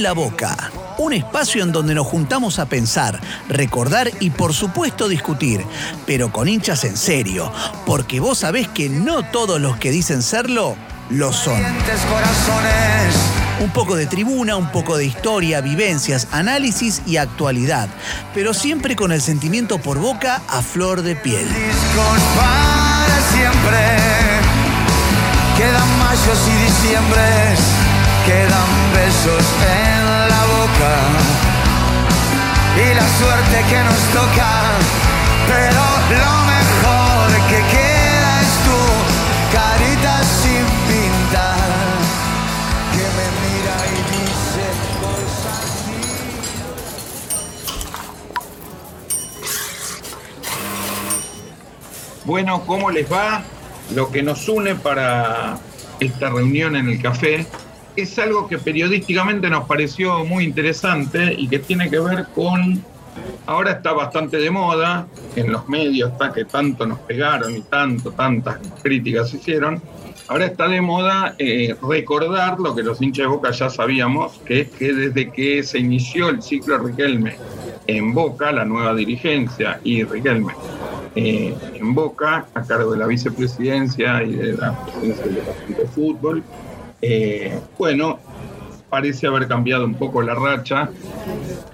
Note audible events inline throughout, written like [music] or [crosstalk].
En la Boca, un espacio en donde nos juntamos a pensar, recordar y por supuesto discutir, pero con hinchas en serio, porque vos sabés que no todos los que dicen serlo lo son. Un poco de tribuna, un poco de historia, vivencias, análisis y actualidad, pero siempre con el sentimiento por boca a flor de piel. siempre. Quedan mayos y diciembres, quedan besos en la boca. Y la suerte que nos toca, pero lo mejor que queda es tu carita sin pintar, que me mira y dice cosas Bueno, ¿cómo les va? Lo que nos une para esta reunión en el café es algo que periodísticamente nos pareció muy interesante y que tiene que ver con, ahora está bastante de moda, en los medios está que tanto nos pegaron y tanto, tantas críticas hicieron, ahora está de moda eh, recordar lo que los hinchas de Boca ya sabíamos, que es que desde que se inició el ciclo Riquelme en Boca, la nueva dirigencia y Riquelme eh, en Boca, a cargo de la vicepresidencia y de la presidencia del de fútbol, eh, bueno, parece haber cambiado un poco la racha.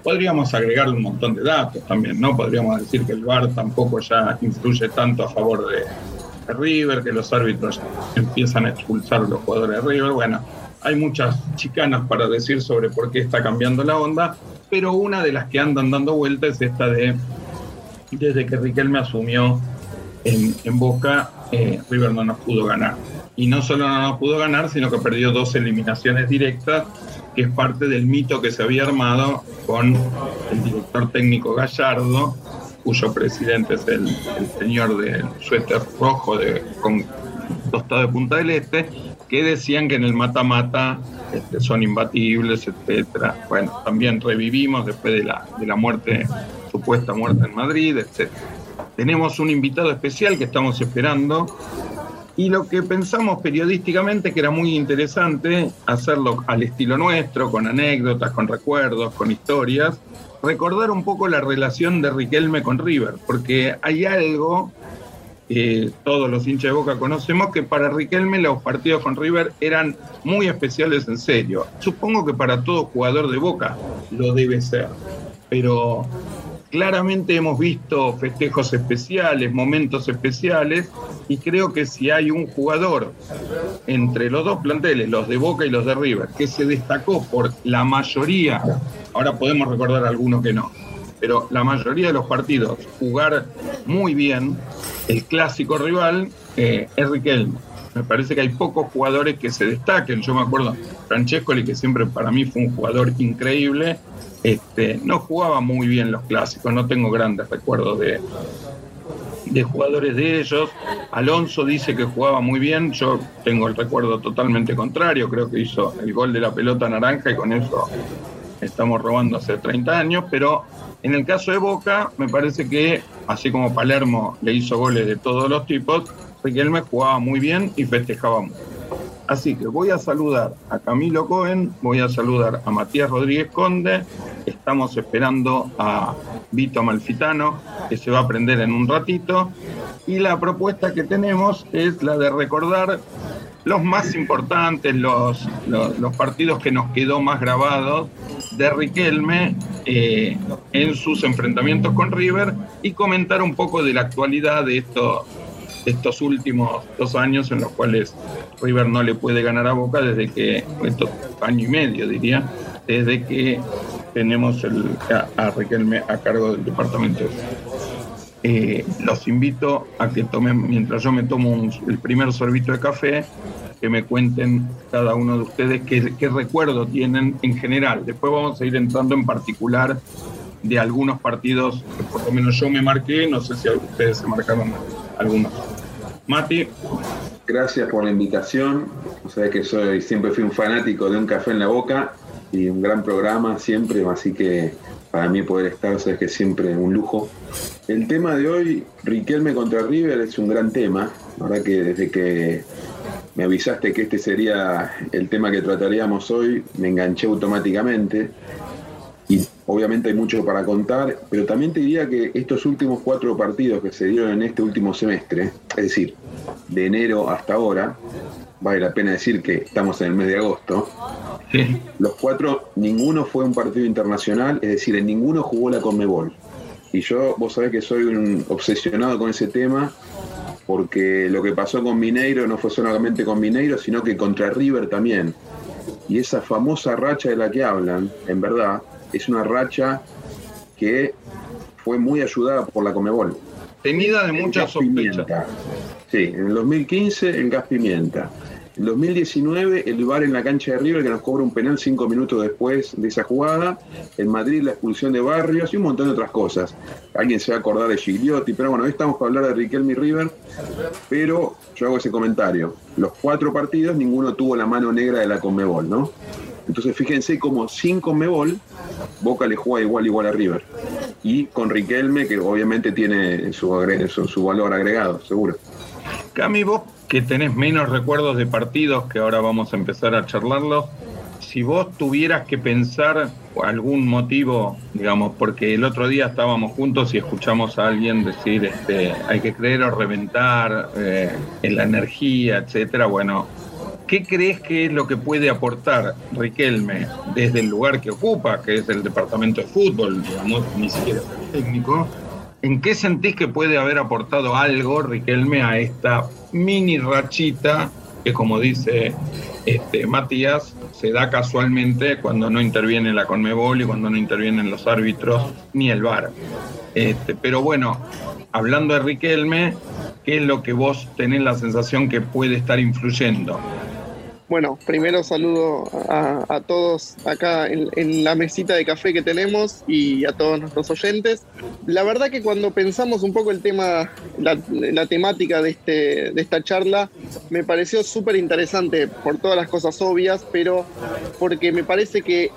Podríamos agregarle un montón de datos también, ¿no? Podríamos decir que el VAR tampoco ya influye tanto a favor de, River, que los árbitros empiezan a expulsar a los jugadores de River. Bueno, hay muchas chicanas para decir sobre por qué está cambiando la onda, pero una de las que andan dando vueltas es esta de, desde que Riquelme asumió en, en Boca, eh, River no nos pudo ganar y no solo no pudo ganar, sino que perdió dos eliminaciones directas, que es parte del mito que se había armado con el director técnico Gallardo, cuyo presidente es el, el señor del suéter rojo de, con tostado de Punta del Este, que decían que en el mata-mata este, son imbatibles, etcétera. Bueno, también revivimos después de la, de la muerte, supuesta muerte en Madrid, etcétera. Tenemos un invitado especial que estamos esperando, y lo que pensamos periodísticamente que era muy interesante hacerlo al estilo nuestro, con anécdotas, con recuerdos, con historias, recordar un poco la relación de Riquelme con River, porque hay algo que todos los hinchas de Boca conocemos que para Riquelme los partidos con River eran muy especiales en serio. Supongo que para todo jugador de Boca lo debe ser, pero claramente hemos visto festejos especiales, momentos especiales, y creo que si hay un jugador entre los dos planteles, los de Boca y los de River, que se destacó por la mayoría, ahora podemos recordar algunos que no, pero la mayoría de los partidos jugar muy bien, el clásico rival eh, es Riquelme. Me parece que hay pocos jugadores que se destaquen. Yo me acuerdo, Francescoli, que siempre para mí fue un jugador increíble, este, no jugaba muy bien los clásicos, no tengo grandes recuerdos de, de jugadores de ellos. Alonso dice que jugaba muy bien, yo tengo el recuerdo totalmente contrario, creo que hizo el gol de la pelota naranja y con eso estamos robando hace 30 años, pero en el caso de Boca me parece que, así como Palermo le hizo goles de todos los tipos, Riquelme jugaba muy bien y festejaba mucho. Así que voy a saludar a Camilo Cohen, voy a saludar a Matías Rodríguez Conde, estamos esperando a Vito Malfitano, que se va a prender en un ratito, y la propuesta que tenemos es la de recordar los más importantes, los, partidos que nos quedó más grabados de Riquelme eh, en sus enfrentamientos con River y comentar un poco de la actualidad de estos estos últimos dos años en los cuales River no le puede ganar a Boca desde que, estos año y medio diría, desde que tenemos a, a Riquelme a cargo del departamento. Eh, los invito a que tomen, mientras yo me tomo el primer sorbito de café, que me cuenten cada uno de ustedes qué, qué recuerdo tienen en general. Después vamos a ir entrando en particular de algunos partidos que por lo menos yo me marqué, no sé si ustedes se marcaron algunos. Mati. Gracias por la invitación. O sea que soy, siempre fui un fanático de un café en la boca y un gran programa siempre, así que para mí poder estar, sabes que siempre un lujo. El tema de hoy, Riquelme contra River, es un gran tema. La verdad que desde que me avisaste que este sería el tema que trataríamos hoy, me enganché automáticamente. Y obviamente hay mucho para contar, pero también te diría que estos últimos cuatro partidos que se dieron en este último semestre, es decir, de enero hasta ahora, vale la pena decir que estamos en el mes de agosto, los cuatro, ninguno fue un partido internacional, es decir, en ninguno jugó la Conmebol. Y yo, vos sabés que soy un obsesionado con ese tema, porque lo que pasó con Mineiro no fue solamente con Mineiro, sino que contra River también. Y esa famosa racha de la que hablan, en verdad, es una racha que fue muy ayudada por la Comebol. Tenida de muchas sospechas. Sí, en el 2015 el gas pimienta. En 2019, el VAR en la cancha de River que nos cobra un penal cinco minutos después de esa jugada. En Madrid, la expulsión de Barrios y un montón de otras cosas. Alguien se va a acordar de Gigliotti, pero bueno, hoy estamos para hablar de Riquelme y River. Pero yo hago ese comentario. Los cuatro partidos, ninguno tuvo la mano negra de la Conmebol, ¿no? Entonces fíjense como sin Conmebol, Boca le juega igual igual a River. Y con Riquelme, que obviamente tiene su, su, valor agregado, seguro. Cami, vos que tenés menos recuerdos de partidos, que ahora vamos a empezar a charlarlos, si vos tuvieras que pensar algún motivo, digamos, porque el otro día estábamos juntos y escuchamos a alguien decir, este, hay que creer o reventar eh, en la energía, etcétera, bueno, ¿qué crees que es lo que puede aportar Riquelme desde el lugar que ocupa, que es el departamento de fútbol, digamos, ni siquiera técnico? ¿En qué sentís que puede haber aportado algo Riquelme a esta mini rachita que, como dice este, Matías, se da casualmente cuando no interviene la Conmebol y cuando no intervienen los árbitros ni el VAR? Este, pero bueno, hablando de Riquelme, ¿qué es lo que vos tenés la sensación que puede estar influyendo? Bueno, primero saludo a, todos acá en, la mesita de café que tenemos y a todos nuestros oyentes. La verdad que cuando pensamos un poco el tema, la, temática de, este, de esta charla, me pareció súper interesante por todas las cosas obvias, pero porque me parece que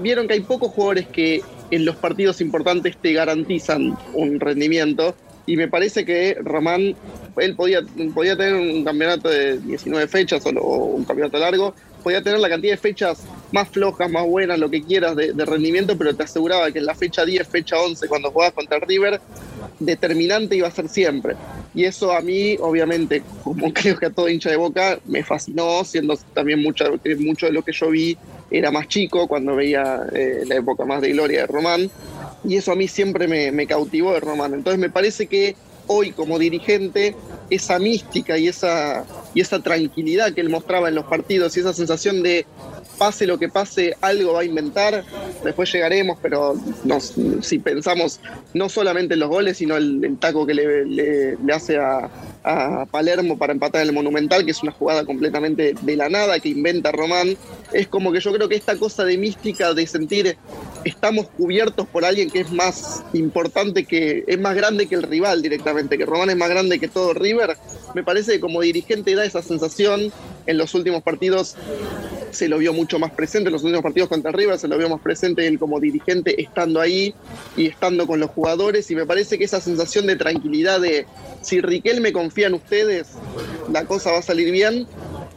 vieron que hay pocos jugadores que en los partidos importantes te garantizan un rendimiento y me parece que Román, él podía, podía tener un campeonato de 19 fechas o, un campeonato largo, podía tener la cantidad de fechas más flojas, más buenas, lo que quieras de, rendimiento, pero te aseguraba que en la fecha 10, fecha 11, cuando jugabas contra River, determinante iba a ser siempre. Y eso a mí, obviamente, como [laughs] creo que a todo hincha de boca, me fascinó, siendo también mucho, mucho de lo que yo vi era más chico, cuando veía eh, la época más de gloria de Román y eso a mí siempre me, cautivó de. Entonces me parece que hoy como dirigente esa mística y esa, y esa tranquilidad que él mostraba en los partidos y esa sensación de pase lo que pase, algo va a inventar, después llegaremos, pero si pensamos no solamente en los goles, sino el, taco que le hace a, a Palermo para empatar en el Monumental, que es una jugada completamente de la nada que inventa Román. Es como que yo creo que esta cosa de mística, de sentir estamos cubiertos por alguien que es más importante, que es más grande que el rival directamente, que Román es más grande que todo River, me parece que como dirigente da esa sensación en los últimos partidos se lo vio mucho más presente en los últimos partidos contra River, se lo vio más presente él como dirigente estando ahí y estando con los jugadores y me parece que esa sensación de tranquilidad de si Riquel me confía en ustedes, la cosa va a salir bien,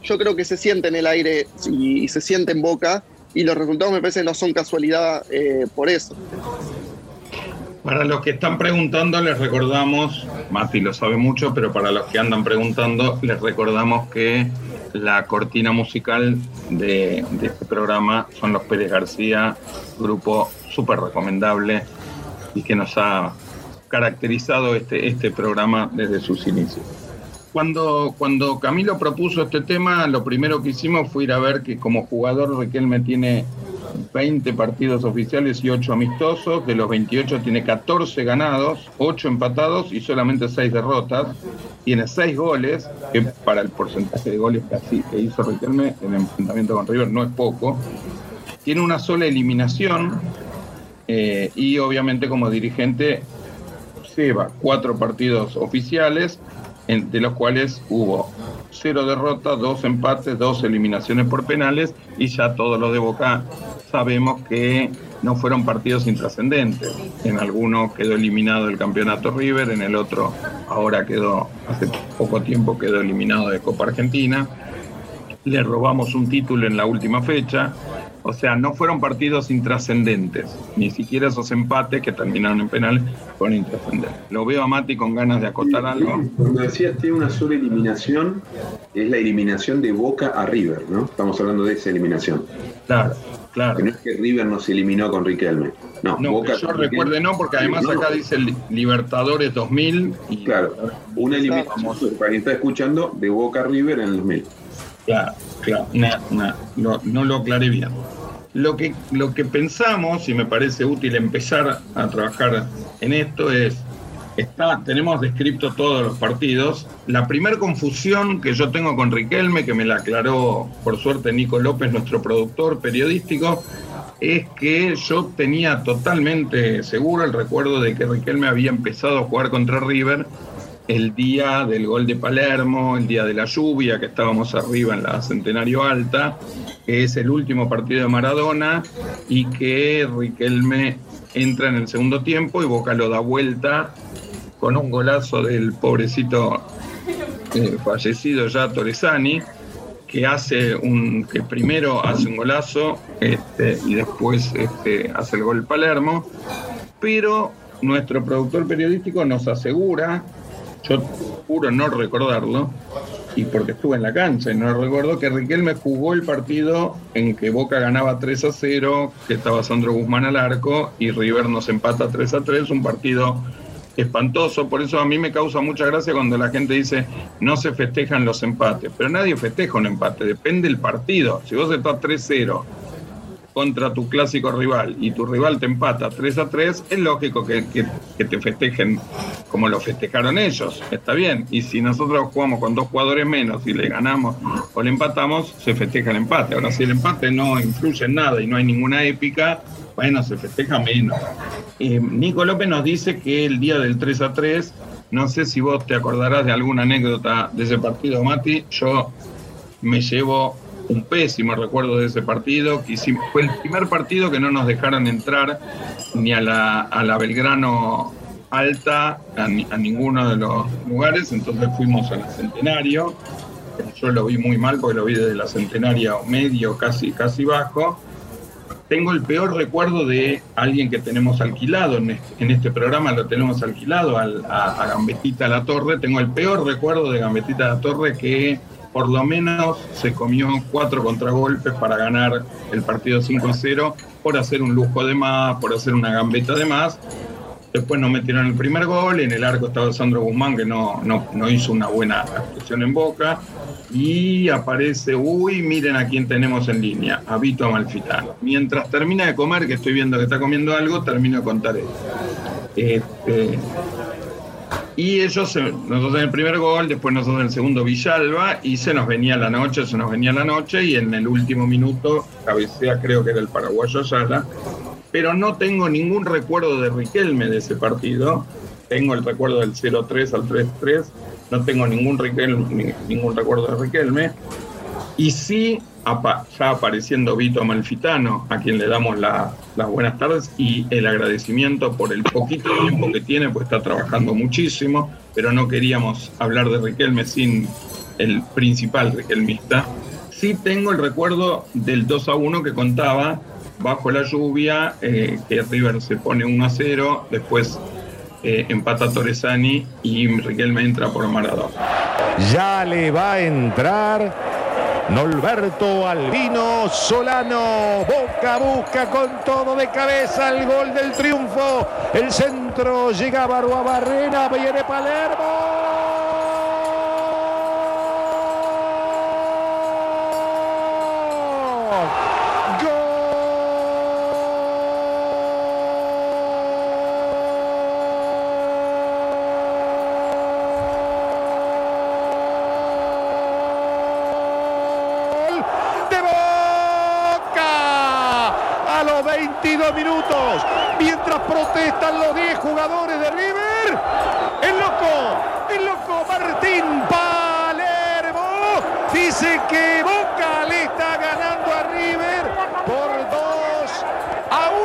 yo creo que se siente en el aire y, se siente en boca y los resultados me parece no son casualidad eh, por eso. Para los que están preguntando, les recordamos, Mati lo sabe mucho, pero para los que andan preguntando, les recordamos que la cortina musical de, este programa son los Pérez García, grupo súper recomendable y que nos ha caracterizado este, este programa desde sus inicios. Cuando, cuando Camilo propuso este tema, lo primero que hicimos fue ir a ver que como jugador Riquelme tiene 20 partidos oficiales y 8 amistosos. De los 28 tiene 14 ganados, 8 empatados y solamente 6 derrotas. Tiene 6 goles, que para el porcentaje de goles que, hizo Riquelme en el enfrentamiento con River no es poco. Tiene una sola eliminación eh, y obviamente como dirigente lleva 4 partidos oficiales, de los cuales hubo cero derrotas, dos empates, dos eliminaciones por penales y ya todos los de Boca sabemos que no fueron partidos intrascendentes. En alguno quedó eliminado el campeonato River, en el otro ahora quedó, hace poco tiempo quedó eliminado de Copa Argentina. le robamos un título en la última fecha. O sea, no fueron partidos intrascendentes, ni siquiera esos empates que terminaron en penal fueron intrascendentes. Lo veo a Mati con ganas de acotar algo. Cuando decías tiene una sola eliminación, es la eliminación de Boca a River, ¿no? Estamos hablando de esa eliminación. Claro, claro. Que no es que River nos eliminó con Riquelme. No, No, Boca que yo recuerde no, porque además No, acá dice Li- Libertadores 2000 y Claro, una eliminación, para quien está escuchando, de Boca River en el 2000. Claro, claro, no, no, lo- no lo aclaré bien. Lo que, lo que pensamos, y me parece útil empezar a trabajar en esto, es, tenemos descrito todos los partidos. La primera confusión que yo tengo con Riquelme, que me la aclaró por suerte Nico López, nuestro productor periodístico, es que yo tenía totalmente seguro el recuerdo de que Riquelme había empezado a jugar contra River el día del gol de Palermo, el día de la lluvia, que estábamos arriba en la Centenario Alta, que es el último partido de Maradona y que Riquelme entra en el segundo tiempo y Boca lo da vuelta con un golazo del pobrecito eh, fallecido ya Torresani, que hace un que primero hace un golazo este, y después este, hace el gol Palermo, pero nuestro productor periodístico nos asegura, yo juro no recordarlo, y porque estuve en la cancha y no recuerdo que Riquelme jugó el partido en que Boca ganaba 3 a 0, que estaba Sandro Guzmán al arco y River nos empata 3 a 3, un partido espantoso, por eso a mí me causa mucha gracia cuando la gente dice no se festejan los empates, pero nadie festeja un empate, depende del partido. Si vos estás 3-0 contra tu clásico rival y tu rival te empata 3 a 3, es lógico que, que- que te festejen como lo festejaron ellos, está bien. Y si nosotros jugamos con dos jugadores menos y le ganamos o le empatamos, se festeja el empate. Ahora, si el empate no influye en nada y no hay ninguna épica, bueno, se festeja menos. Eh, Nico López nos dice que el día del 3 a 3, no sé si vos te acordarás de alguna anécdota de ese partido, Mati, yo me llevo un pésimo recuerdo de ese partido, que hicimos- fue el primer partido que no nos dejaron entrar ni a la, a la Belgrano Alta, a, ni- a ninguno de los lugares, entonces fuimos a la Centenario, yo lo vi muy mal porque lo vi desde la Centenaria medio, casi, casi bajo, tengo el peor recuerdo de alguien que tenemos alquilado en este, este programa, lo tenemos alquilado al- a, a Gambetita La Torre. Tengo el peor recuerdo de Gambetita La Torre que por lo menos se comió cuatro contragolpes para ganar el partido 5 a 0 por hacer un lujo de más, por hacer una gambeta de más. Después nos metieron el primer gol, en el arco estaba Sandro Guzmán que no, no, no hizo una buena actuación en Boca. Y aparece, uy, miren a quién tenemos en línea, a Vito Amalfitano. Mientras termina de comer, que estoy viendo que está comiendo algo, termino de contar esto. Este, y ellos, se- nosotros en el primer gol, después nosotros en el segundo Villalba, y se nos venía la noche, se nos venía la noche, y en el último minuto, cabecea creo que era el paraguayo Ayala, pero no tengo ningún recuerdo de Riquelme de ese partido, tengo el recuerdo del 0-3 al 3-3, no tengo ningún, recuerdo de Riquelme, y sí, ya apareciendo Vito Amalfitano, a quien le damos la- las buenas tardes y el agradecimiento por el poquito tiempo que tiene, pues está trabajando muchísimo, pero no queríamos hablar de Riquelme sin el principal riquelmista. Sí tengo el recuerdo del 2 a 1 que contaba, bajo la lluvia, eh, que River se pone 1 a 0, después eh, empata Torresani y Riquelme entra por Maradona. Ya le va a entrar Norberto Albino Solano. Boca busca con todo de cabeza el gol del triunfo. El centro llega a Barrena. Viene Palermo. Gol de Boca a los 22 minutos. Mientras protestan los 10 jugadores de River, el loco, el loco Martín Palermo dice que Boca le está ganando a River por 2 a 1.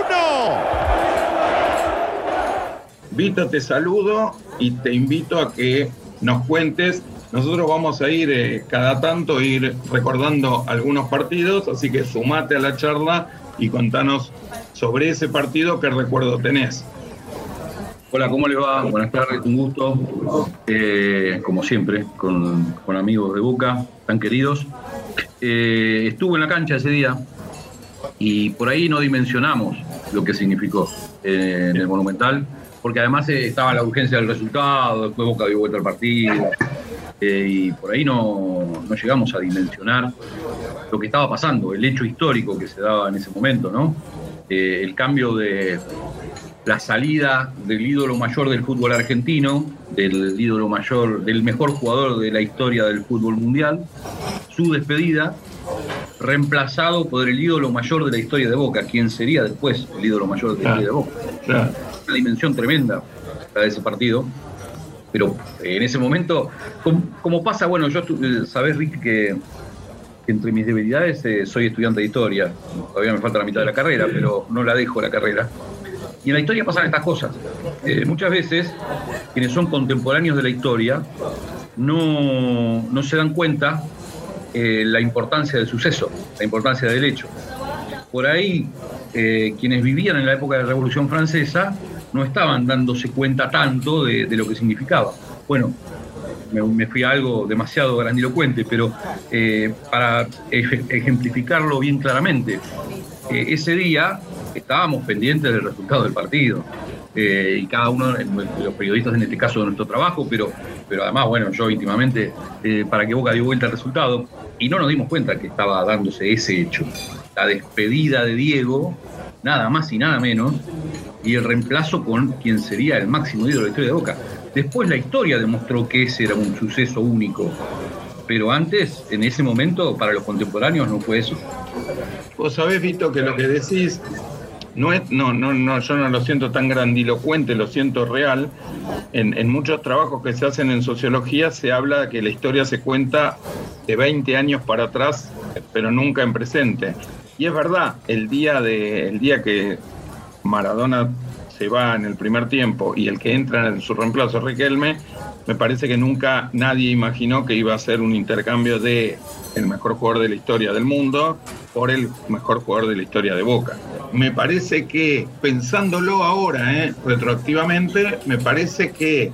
Vito, te saludo y te invito a que nos cuentes nosotros vamos a ir eh, cada tanto, ir recordando algunos partidos, así que sumate a la charla y contanos sobre ese partido, qué recuerdo tenés. Hola, ¿cómo le va? Buenas tardes, un gusto. Eh, como siempre, con, amigos de Boca, tan queridos. Eh, estuve en la cancha ese día y por ahí no dimensionamos lo que significó en el Monumental, porque además estaba la urgencia del resultado, después Boca dio vuelta al partido, eh, y por ahí no, llegamos a dimensionar lo que estaba pasando, el hecho histórico que se daba en ese momento, ¿no? Eh, el cambio de la salida del ídolo mayor del fútbol argentino, del ídolo mayor, del mejor jugador de la historia del fútbol mundial, su despedida, reemplazado por el ídolo mayor de la historia de Boca, quien sería después el ídolo mayor de la historia de Boca. Una dimensión tremenda para ese partido pero en ese momento, como, pasa, bueno, yo eh, sabés, Rick, que, entre mis debilidades eh, soy estudiante de historia, todavía me falta la mitad de la carrera, pero no la dejo la carrera. Y en la historia pasan estas cosas. Eh, muchas veces, quienes son contemporáneos de la historia no, no se dan cuenta la importancia del suceso, la importancia del hecho. Por ahí, quienes vivían en la época de la Revolución Francesa no estaban dándose cuenta tanto de, lo que significaba. Bueno, me, fui a algo demasiado grandilocuente, pero eh, para ejemplificarlo bien claramente, eh, ese día estábamos pendientes del resultado del partido. Eh, y cada uno de los periodistas en este caso de nuestro trabajo, pero, pero además, bueno, yo íntimamente, para que Boca dio vuelta el resultado, y no nos dimos cuenta que estaba dándose ese hecho. La despedida de Diego, nada más y nada menos, y el reemplazo con quien sería el máximo ídolo de la historia de Boca. Después la historia demostró que ese era un suceso único, pero antes, en ese momento, para los contemporáneos no fue eso. Vos sabés, Vito, que lo que decís no es, no, no, no, yo no lo siento tan grandilocuente, lo siento real. En, en, muchos trabajos que se hacen en sociología se habla que la historia se cuenta de 20 años para atrás, pero nunca en presente. Y es verdad, el día, de, el día que Maradona se va en el primer tiempo y el que entra en su reemplazo, Riquelme, me parece que nunca nadie imaginó que iba a ser un intercambio de el mejor jugador de la historia del mundo por el mejor jugador de la historia de Boca. Me parece que, pensándolo ahora, eh, retroactivamente, me parece que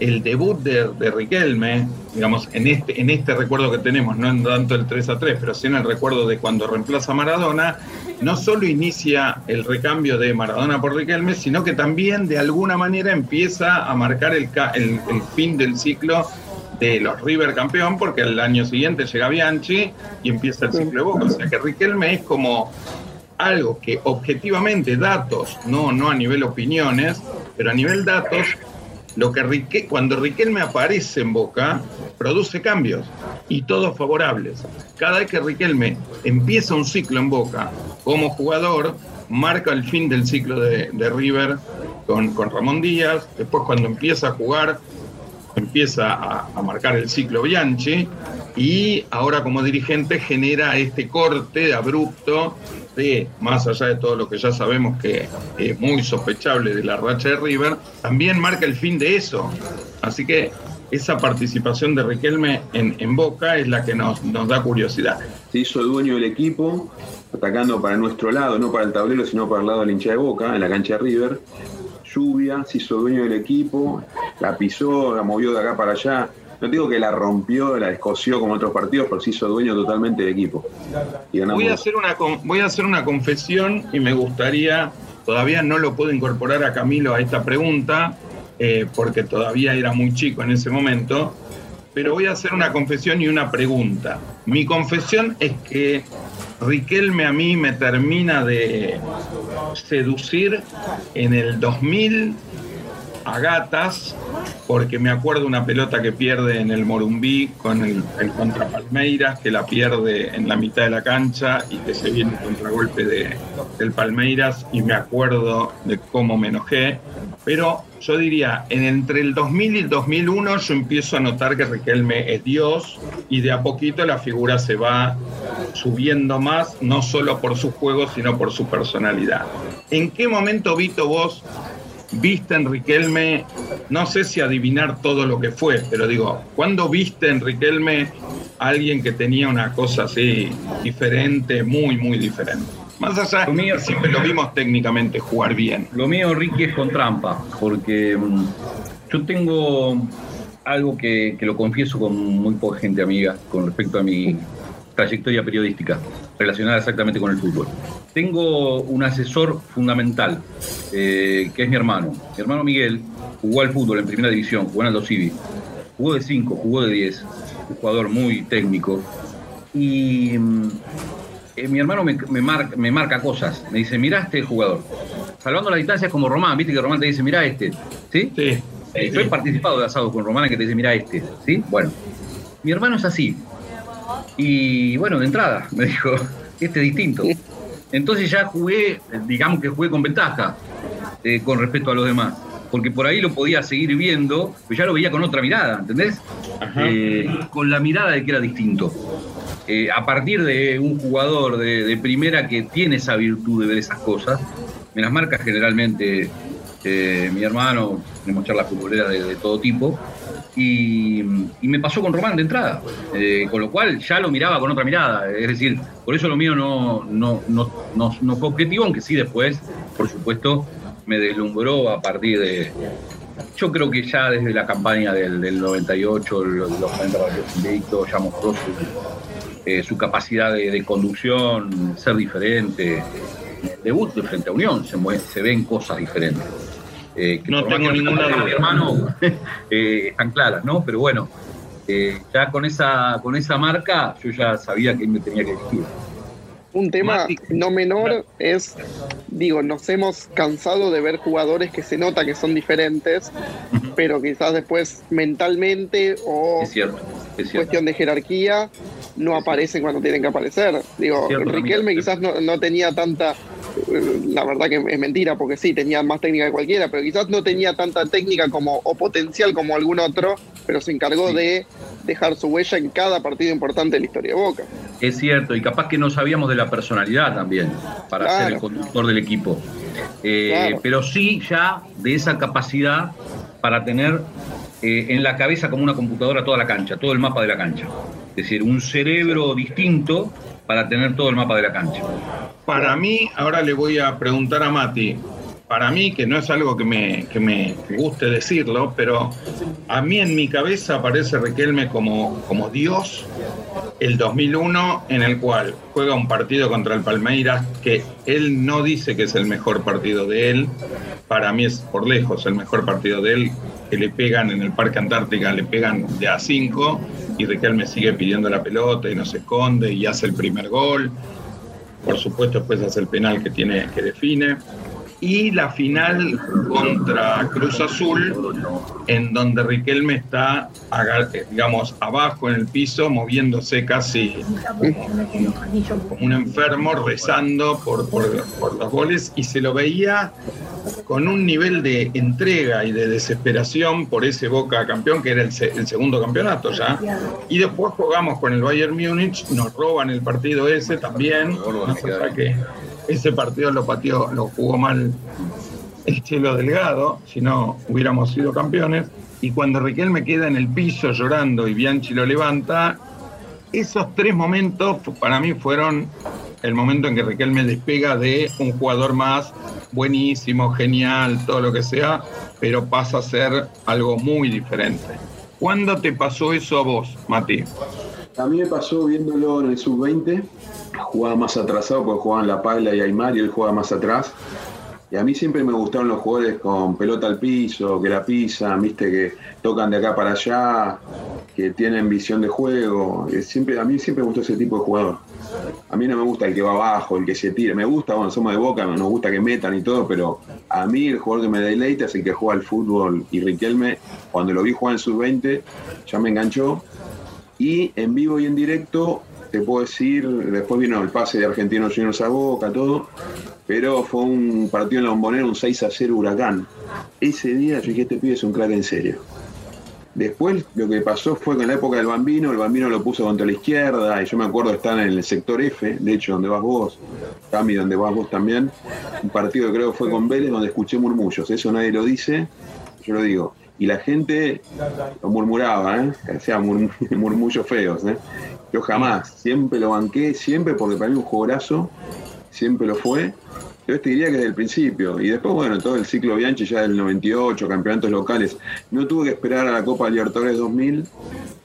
el debut de, Riquelme, digamos, en este, en este recuerdo que tenemos, no en tanto el 3 a 3, pero sí en el recuerdo de cuando reemplaza a Maradona, no solo inicia el recambio de Maradona por Riquelme, sino que también de alguna manera empieza a marcar el, el, fin del ciclo de los River campeón, porque el año siguiente llega Bianchi y empieza el ciclo de Boca. O sea que Riquelme es como algo que objetivamente, datos, no, no a nivel opiniones, pero a nivel datos, lo que cuando Riquelme aparece en Boca, produce cambios y todos favorables. Cada vez que Riquelme empieza un ciclo en Boca como jugador, marca el fin del ciclo de, River con, con, Ramón Díaz. Después, cuando empieza a jugar, empieza a, a, marcar el ciclo Bianchi. Y ahora, como dirigente, genera este corte abrupto más allá de todo lo que ya sabemos que es muy sospechable de la racha de River, también marca el fin de eso. Así que esa participación de Riquelme en, Boca es la que nos, nos da curiosidad. Se hizo dueño del equipo, atacando para nuestro lado, no para el tablero, sino para el lado de la hincha de Boca, en la cancha de River. Lluvia, se hizo dueño del equipo, la pisó, la movió de acá para allá, no digo que la rompió, la descoció como otros partidos, pero se hizo dueño totalmente del equipo. voy, a hacer una, voy a hacer una confesión y me gustaría, todavía no lo puedo incorporar a Camilo a esta pregunta, eh, porque todavía era muy chico en ese momento, pero voy a hacer una confesión y una pregunta. Mi confesión es que Riquelme a mí me termina de seducir en el 2000 a gatas, porque me acuerdo una pelota que pierde en el Morumbí con el, contra Palmeiras, que la pierde en la mitad de la cancha y que se viene un contragolpe de, del Palmeiras, y me acuerdo de cómo me enojé. Pero yo diría, en entre el 2000 y el 2001 yo empiezo a notar que Riquelme es Dios y de a poquito la figura se va subiendo más, no solo por su juego, sino por su personalidad. ¿En qué momento, Vito, vos viste en Riquelme, no sé si adivinar todo lo que fue, pero digo, ¿cuándo viste en Riquelme a alguien que tenía una cosa así diferente, muy, muy diferente? Más allá, Lo mío- siempre lo vimos técnicamente jugar bien. Lo mío, Ricky, es con trampa, porque mm, yo tengo algo que, que lo confieso con muy poca gente amiga con respecto a mi trayectoria periodística relacionada exactamente con el fútbol. Tengo un asesor fundamental, eh, que es mi hermano. Mi hermano Miguel jugó al fútbol en primera división, jugó en Aldo Civi. Jugó de 5, jugó de 10, un jugador muy técnico. Y mm, eh, mi hermano me, me marca, me marca cosas. Me dice, mirá este jugador. Salvando la distancia es como Román, viste que Román te dice, mirá este. ¿Sí? Sí. Eh, Yo he participado de asados con Román que te dice, mirá este. ¿Sí? Bueno, mi hermano es así. Y bueno, de entrada, [laughs] me dijo, este es distinto. Entonces ya jugué, digamos que jugué con ventaja eh, con respecto a los demás. Porque por ahí lo podía seguir viendo, pero ya lo veía con otra mirada, ¿entendés? Eh, con la mirada de que era distinto. Eh, a partir de un jugador de, de primera que tiene esa virtud de ver esas cosas, me las marca generalmente mi hermano, tenemos charlas futboleras de, de todo tipo, y, y me pasó con Román de entrada, eh, con lo cual ya lo miraba con otra mirada, es decir, por eso lo mío no, no, no, no, no fue objetivo, aunque sí después, por supuesto, me deslumbró a partir de... Yo creo que ya desde la campaña del, del 98, los, los 40 partidos ya mostró su, eh, capacidad de, conducción, ser diferente. Debut de frente a Unión, se, mue- se ven cosas diferentes. Eh, que No tengo ninguna mi duda. hermano [laughs] eh, están claras, ¿no? Pero bueno, eh, ya con esa, con esa marca yo ya sabía que me tenía que elegir. Un tema no menor es, digo, nos hemos cansado de ver jugadores que se nota que son diferentes, pero quizás después mentalmente o Es cierto, es cierto. cuestión de jerarquía no aparecen cuando tienen que aparecer. Digo, Cierto, Riquelme quizás no, no tenía tanta, la verdad que es mentira, porque sí, tenía más técnica que cualquiera, pero quizás no tenía tanta técnica como o potencial como algún otro, pero se encargó Sí. de dejar su huella en cada partido importante de la historia de Boca. Es cierto, y capaz que no sabíamos de la personalidad también para Claro. ser el conductor del equipo. Eh, Claro. Pero sí ya de esa capacidad para tener eh, en la cabeza como una computadora toda la cancha, todo el mapa de la cancha. Es decir, un cerebro distinto para tener todo el mapa de la cancha. Para mí, ahora le voy a preguntar a Mati, para mí, que no es algo que me, que me guste decirlo, pero a mí en mi cabeza aparece Riquelme como, como Dios el 2001, en el cual juega un partido contra el Palmeiras que él no dice que es el mejor partido de él, para mí es por lejos el mejor partido de él, que le pegan en el Parque Antártica, le pegan de a 5 y Riquelme sigue pidiendo la pelota y no se esconde y hace el primer gol. Por supuesto, después hace el penal que tiene que define. Y la final contra Cruz Azul, en donde Riquelme está, digamos, abajo en el piso, moviéndose casi como un enfermo, rezando por, por- por los goles, y se lo veía con un nivel de entrega y de desesperación por ese Boca campeón, que era el, se- el segundo campeonato ya. Y después jugamos con el Bayern Múnich, nos roban el partido ese también. más allá que ese partido lo pateó, lo jugó mal el Chelo Delgado, si no hubiéramos sido campeones. Y cuando Riquelme queda en el piso llorando y Bianchi lo levanta, esos tres momentos para mí fueron el momento en que Riquelme despega de un jugador más buenísimo, genial, todo lo que sea, pero pasa a ser algo muy diferente. ¿Cuándo te pasó eso a vos, Mati? A mí me pasó viéndolo en el sub-20, jugaba más atrasado porque jugaban La Pagla y Aymar y él jugaba más atrás. Y a mí siempre me gustaron los jugadores con pelota al piso, que la pisan, viste, que tocan de acá para allá, que tienen visión de juego. Siempre, a mí siempre me gustó ese tipo de jugador. A mí no me gusta el que va abajo, el que se tira. Me gusta, bueno, somos de boca, nos gusta que metan y todo, pero a mí el jugador que me deleita es el que juega al fútbol. Y Riquelme, cuando lo vi jugar en sub-20, ya me enganchó. Y en vivo y en directo, te puedo decir, después vino el pase de Argentinos Juniors a Boca, todo, pero fue un partido en la bombonera, un 6 a 0 huracán. Ese día yo dije, este pibe es un crack en serio. Después lo que pasó fue que en la época del Bambino, el Bambino lo puso contra la izquierda, y yo me acuerdo estar en el sector F, de hecho, donde vas vos, Cami, donde vas vos también, un partido que creo fue con Vélez, donde escuché murmullos, eso nadie lo dice, yo lo digo. Y la gente lo murmuraba, ¿eh? hacía [laughs] murmullos feos. ¿eh? Yo jamás, siempre lo banqué, siempre, porque para mí un jugadorazo, siempre lo fue. Yo te diría que desde el principio. Y después, bueno, todo el ciclo Bianchi ya del 98, campeonatos locales. No tuve que esperar a la Copa Libertadores 2000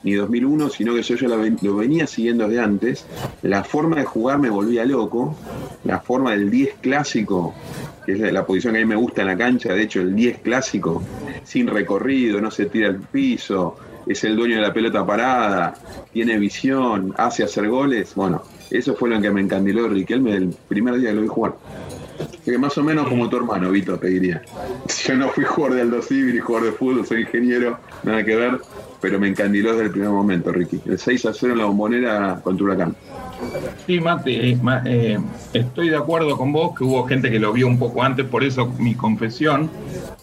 ni 2001, sino que yo ya lo venía siguiendo desde antes. La forma de jugar me volvía loco. La forma del 10 clásico, que es la posición que a mí me gusta en la cancha. De hecho, el 10 clásico, sin recorrido, no se tira al piso, es el dueño de la pelota parada, tiene visión, hace hacer goles. Bueno, eso fue lo que me encandiló Riquelme el primer día que lo vi jugar. Que más o menos como tu hermano, Vito, te diría. Yo no fui jugador de Aldo Civil jugador de fútbol, soy ingeniero, nada que ver, pero me encandiló desde el primer momento, Ricky. El 6 a 0 en la bombonera contra Huracán. Sí, Mate, eh, eh, estoy de acuerdo con vos, que hubo gente que lo vio un poco antes, por eso mi confesión.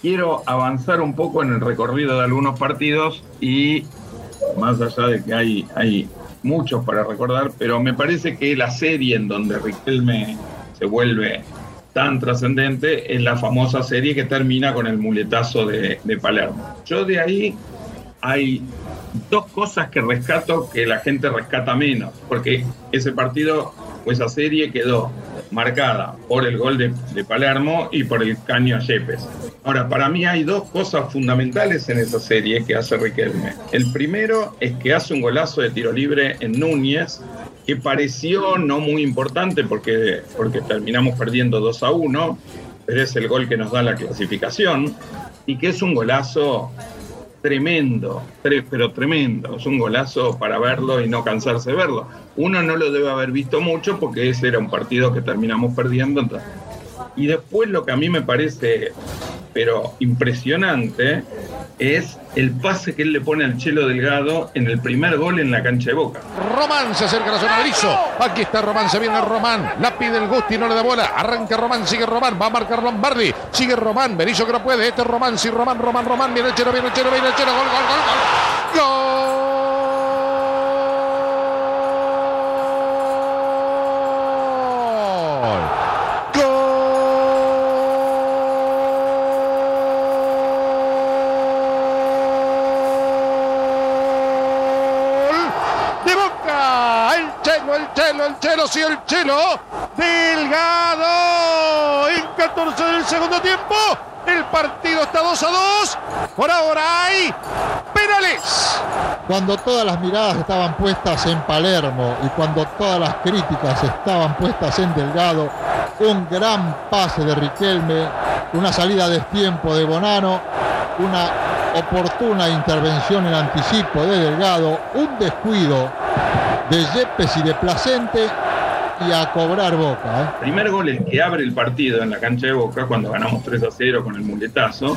Quiero avanzar un poco en el recorrido de algunos partidos y más allá de que hay, hay muchos para recordar, pero me parece que la serie en donde Riquelme se vuelve tan trascendente es la famosa serie que termina con el muletazo de, de, Palermo. Yo de ahí hay dos cosas que rescato que la gente rescata menos, porque ese partido o esa serie quedó marcada por el gol de, de Palermo y por el caño a Yepes. Ahora, para mí hay dos cosas fundamentales en esa serie que hace Riquelme. El primero es que hace un golazo de tiro libre en Núñez, que pareció no muy importante porque, porque terminamos perdiendo 2 a 1, pero es el gol que nos da la clasificación, y que es un golazo tremendo, pero tremendo. Es un golazo para verlo y no cansarse de verlo. Uno no lo debe haber visto mucho porque ese era un partido que terminamos perdiendo. Y después lo que a mí me parece, pero impresionante, es el pase que él le pone al Chelo Delgado en el primer gol en la cancha de Boca. Román se acerca a la zona de Aquí está Román, se viene Román. La pide el Gusti, no le da bola. Arranca Román, sigue Román. Va a marcar Lombardi. Sigue Román. Berizzo que no puede. Este es Román, sí, Román, Román, Román. Viene el Chelo, viene el Chelo, viene el Chelo. Gol, gol, gol, gol. ¡Gol! Sí, el Chelo. Delgado. En 14 del segundo tiempo. El partido está 2 a 2. Por ahora hay penales. Cuando todas las miradas estaban puestas en Palermo y cuando todas las críticas estaban puestas en Delgado, un gran pase de Riquelme, una salida de destiempo de Bonano, una oportuna intervención en anticipo de Delgado, un descuido de Yepes y de Placente y a cobrar Boca. ¿eh? Primer gol el que abre el partido en la cancha de Boca cuando ganamos 3 a 0 con el muletazo.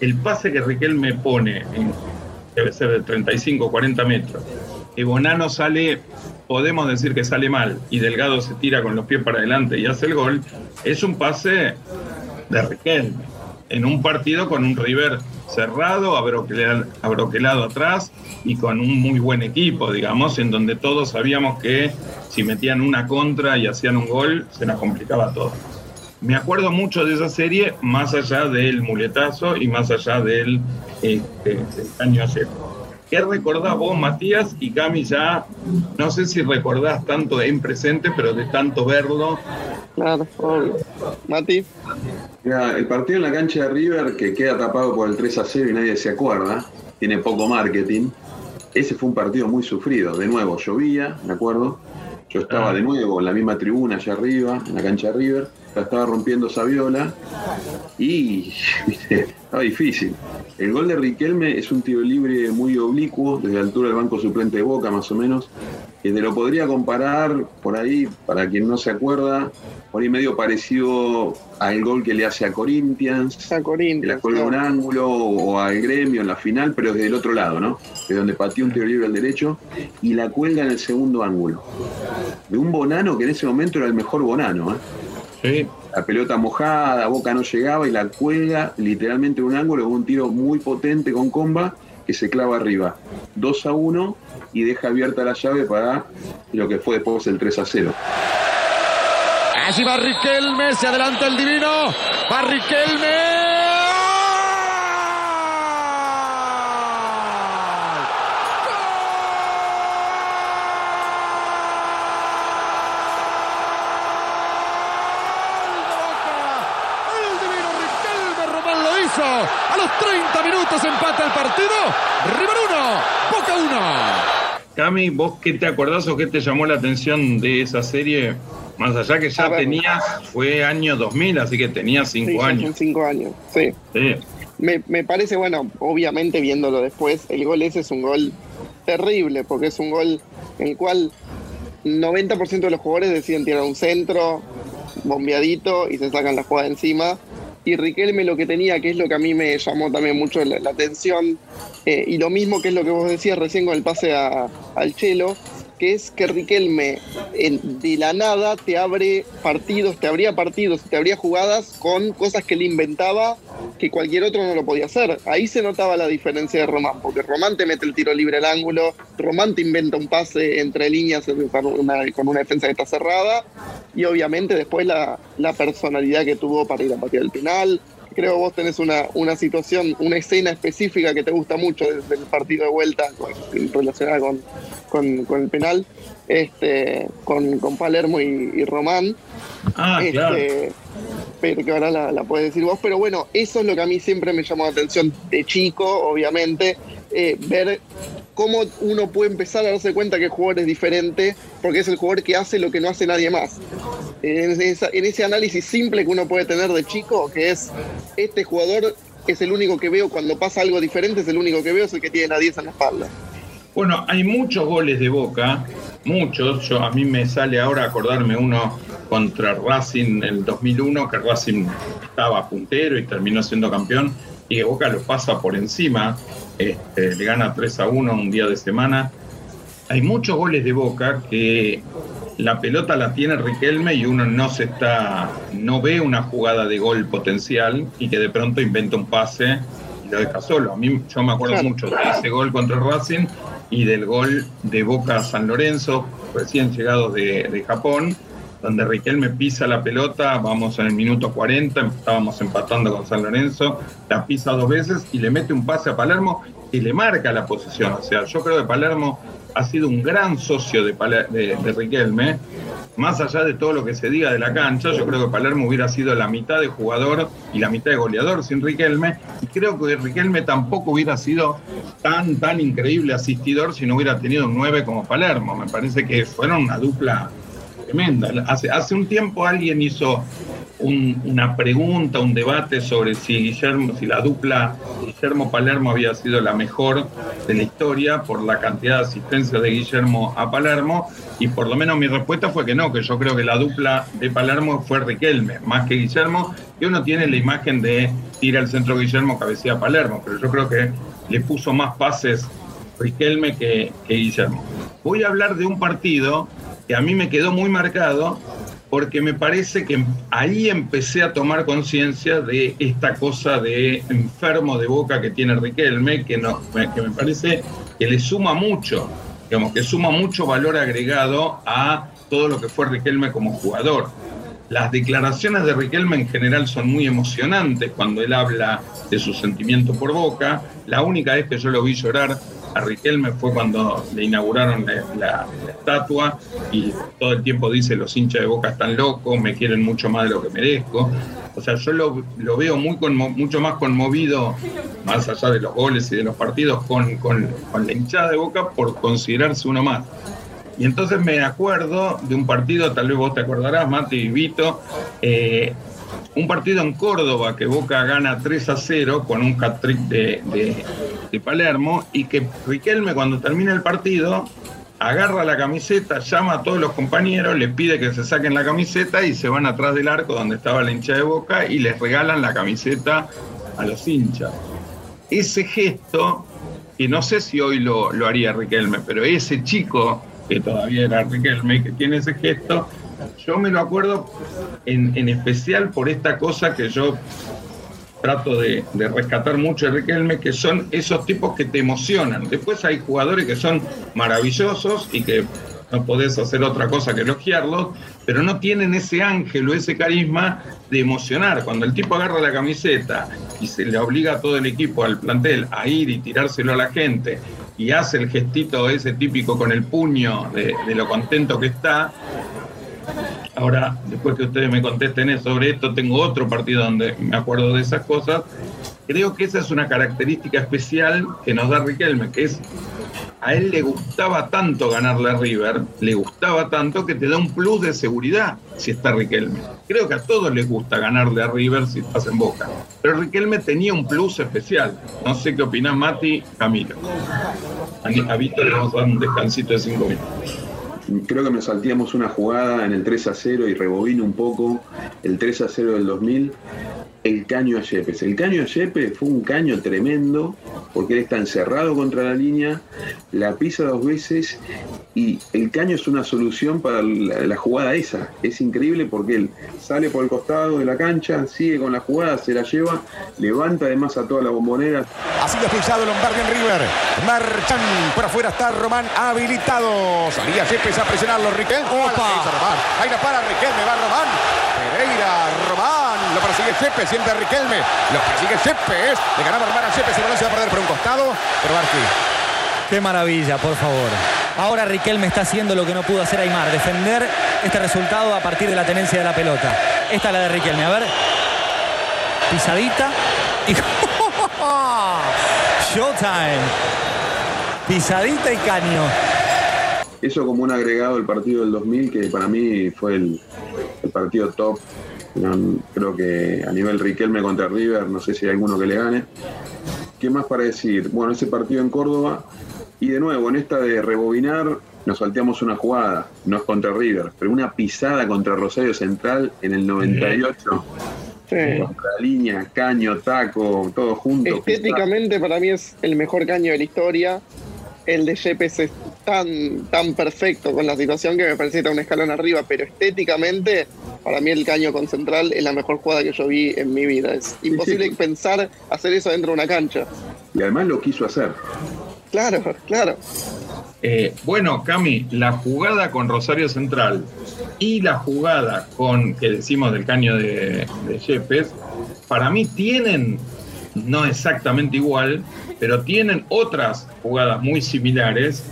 El pase que Riquelme pone en, debe ser de 35 40 metros. Que Bonano sale, podemos decir que sale mal, y Delgado se tira con los pies para adelante y hace el gol. Es un pase de Riquelme en un partido con un River cerrado, abroquelado, atrás y con un muy buen equipo, digamos, en donde todos sabíamos que si metían una contra y hacían un gol, se nos complicaba todo. Me acuerdo mucho de esa serie, más allá del muletazo y más allá del, este, año ¿Qué recordás vos, Matías? Y Cami ya, no sé si recordás tanto en presente, pero de tanto verlo. Claro, obvio. Mati. el partido en la cancha de River que queda tapado por el 3 a 0 y nadie se acuerda, tiene poco marketing. Ese fue un partido muy sufrido. De nuevo, llovía, ¿de acuerdo? Yo estaba de nuevo en la misma tribuna allá arriba, en la cancha de River, la estaba rompiendo Saviola y [laughs] estaba difícil. El gol de Riquelme es un tiro libre muy oblicuo, desde la altura del banco suplente de Boca más o menos, que te lo podría comparar por ahí, para quien no se acuerda, por ahí medio parecido al gol que le hace a Corinthians, a Corinthians que la colga un ángulo, o al gremio en la final, pero desde el otro lado, ¿no? De donde pateó un tiro libre al derecho y la cuelga en el segundo ángulo. De un Bonano que en ese momento era el mejor Bonano, ¿eh? Sí. La pelota mojada, Boca no llegaba y la cuelga literalmente en un ángulo con un tiro muy potente con comba que se clava arriba 2 a 1 y deja abierta la llave para lo que fue después el 3 a 0. Allí va Riquelme, se adelanta el divino. Va Riquelme. El divino Riquelme A los 30 minutos empata el partido. River 1, Boca 1. Cami, ¿vos qué te acordás o qué te llamó la atención de esa serie? Más allá que ya tenías, fue año 2000, así que tenías Sí, cinco ya años. son cinco años, sí. Sí. Me, me parece, bueno, obviamente viéndolo después, el gol ese es un gol terrible, porque es un gol en el cual 90% de los jugadores deciden tirar un centro, bombeadito, y se sacan la jugada encima. Y Riquelme lo que tenía, que es lo que a mí me llamó también mucho la, atención, eh, y lo mismo que es lo que vos decías recién con el pase a- al Chelo, que es que Riquelme en- de la nada te abre partidos, te abría partidos, te abría jugadas con cosas que él inventaba que cualquier otro no lo podía hacer. Ahí se notaba la diferencia de Román, porque Román te mete el tiro libre al ángulo, Román te inventa un pase entre líneas con una, defensa que está cerrada, y obviamente después la, personalidad que tuvo para ir a patear el penal. Creo vos tenés una, una situación, una escena específica que te gusta mucho desde el partido de vuelta con- relacionada con, con, con el penal, este, con, con Palermo y, y Román. Ah, claro. Este, pero que ahora la, la puedes decir vos. Pero bueno, eso es lo que a mí siempre me llamó la atención de chico, obviamente, eh, ver cómo uno puede empezar a darse cuenta que el jugador es diferente, porque es el jugador que hace lo que no hace nadie más. En, ese análisis simple que uno puede tener de chico, que es, este jugador es el único que veo cuando pasa algo diferente, es el único que veo, es el que tiene la 10 en la espalda. Bueno, hay muchos goles de Boca, muchos. Yo a mí me sale ahora acordarme uno contra Racing en el 2001, que Racing estaba puntero y terminó siendo campeón y que Boca lo pasa por encima, este, le gana 3 a 1 un día de semana. Hay muchos goles de Boca que la pelota la tiene Riquelme y uno no se está, no ve una jugada de gol potencial y que de pronto inventa un pase y lo deja solo. A mí yo me acuerdo mucho de ese gol contra Racing y del gol de Boca a San Lorenzo, recién llegados de, de Japón, donde Riquelme pisa la pelota, vamos en el minuto 40, estábamos empatando con San Lorenzo, la pisa dos veces y le mete un pase a Palermo y le marca la posición. O sea, yo creo que Palermo ha sido un gran socio de, Riquelme. Más allá de todo lo que se diga de la cancha, yo creo que Palermo hubiera sido la mitad de jugador y la mitad de goleador sin Riquelme. Y creo que Riquelme tampoco hubiera sido tan, tan increíble asistidor si no hubiera tenido un 9 como Palermo. Me parece que fueron una dupla tremenda. Hace, hace un tiempo alguien hizo un- una pregunta, un debate sobre si Guillermo, si la dupla Guillermo Palermo había sido la mejor de la historia por la cantidad de asistencia de Guillermo a Palermo y por lo menos mi respuesta fue que no, que yo creo que la dupla de Palermo fue Riquelme, más que Guillermo, y uno tiene la imagen de ir al centro Guillermo, cabecea Palermo, pero yo creo que le puso más pases Riquelme que, que Guillermo. Voy a hablar de un partido que a mí me quedó muy marcado porque me parece que ahí empecé a tomar conciencia de esta cosa de enfermo de boca que tiene Riquelme, que, no, que me parece que le suma mucho, digamos, que suma mucho valor agregado a todo lo que fue Riquelme como jugador. Las declaraciones de Riquelme en general son muy emocionantes cuando él habla de su sentimiento por Boca. La única vez que yo lo vi llorar a Riquelme fue cuando le inauguraron la, estatua y todo el tiempo dice los hinchas de Boca están locos, me quieren mucho más de lo que merezco. O sea, yo lo, veo muy mucho más conmovido, más allá de los goles y de los partidos, con, con- con la hinchada de Boca por considerarse uno más. Y entonces me acuerdo de un partido, tal vez vos te acordarás, Mati y Vito, eh, un partido en Córdoba que Boca gana 3 a 0 con un hat-trick de, Palermo y que Riquelme cuando termina el partido agarra la camiseta, llama a todos los compañeros, les pide que se saquen la camiseta y se van atrás del arco donde estaba la hincha de Boca y les regalan la camiseta a los hinchas. Ese gesto, que no sé si hoy lo, lo haría Riquelme, pero ese chico que todavía era Riquelme, que tiene ese gesto, yo me lo acuerdo en, en especial por esta cosa que yo trato de, de rescatar mucho de Riquelme, que son esos tipos que te emocionan. Después hay jugadores que son maravillosos y que no podés hacer otra cosa que elogiarlos, pero no tienen ese ángel o ese carisma de emocionar. Cuando el tipo agarra la camiseta y se le obliga a todo el equipo, al plantel, a ir y tirárselo a la gente y hace el gestito ese típico con el puño de, de lo contento que está, Ahora, después que ustedes me contesten sobre esto, tengo otro partido donde me acuerdo de esas cosas. Creo que esa es una característica especial que nos da Riquelme, que es a él le gustaba tanto ganarle a River, le gustaba tanto que te da un plus de seguridad si está Riquelme. Creo que a todos les gusta ganarle a River si estás en Boca. Pero Riquelme tenía un plus especial. No sé qué opinás Mati, Camilo. A Víctor le vamos a dar un descansito de cinco minutos creo que nos saltíamos una jugada en el 3 a 0 y rebobino un poco el 3 a 0 del 2000 el caño a Yepes. El caño a Yepes fue un caño tremendo porque él está encerrado contra la línea, la pisa dos veces y el caño es una solución para la, jugada esa. Es increíble porque él sale por el costado de la cancha, sigue con la jugada, se la lleva, levanta además a toda la bombonera. Ha sido expulsado Lombardi en River. Marchan por afuera está Román habilitado. Salía Yepes a presionarlo. Riquel. Opa. Ahí no para Riquel, me va Román. Pereira, Román. Lo persigue Yepes siempre a Riquelme. Lo persigue Yepes. Le ganaba Román a balón se va a perder por un costado. Pero Barqui. Qué maravilla, por favor. Ahora Riquelme está haciendo lo que no pudo hacer Aymar, defender este resultado a partir de la tenencia de la pelota. Esta es la de Riquelme, a ver. Pisadita y [laughs] Showtime. Pisadita y caño. Eso como un agregado del partido del 2000 que para mí fue el, el partido top creo que a nivel Riquelme contra River, no sé si hay alguno que le gane. ¿Qué más para decir? Bueno, ese partido en Córdoba. Y de nuevo, en esta de rebobinar, nos salteamos una jugada, no es contra River, pero una pisada contra Rosario Central en el 98. Sí. Contra la línea, caño, taco, todo junto. Estéticamente para mí es el mejor caño de la historia. El de Yepes es tan, tan perfecto con la situación que me parece que está un escalón arriba, pero estéticamente para mí el caño con central es la mejor jugada que yo vi en mi vida. Es imposible pensar hacer eso dentro de una cancha. Y además lo quiso hacer. Claro, claro. Eh, bueno, Cami, la jugada con Rosario Central y la jugada con que decimos del caño de, de Yepes, para mí tienen, no exactamente igual, pero tienen otras jugadas muy similares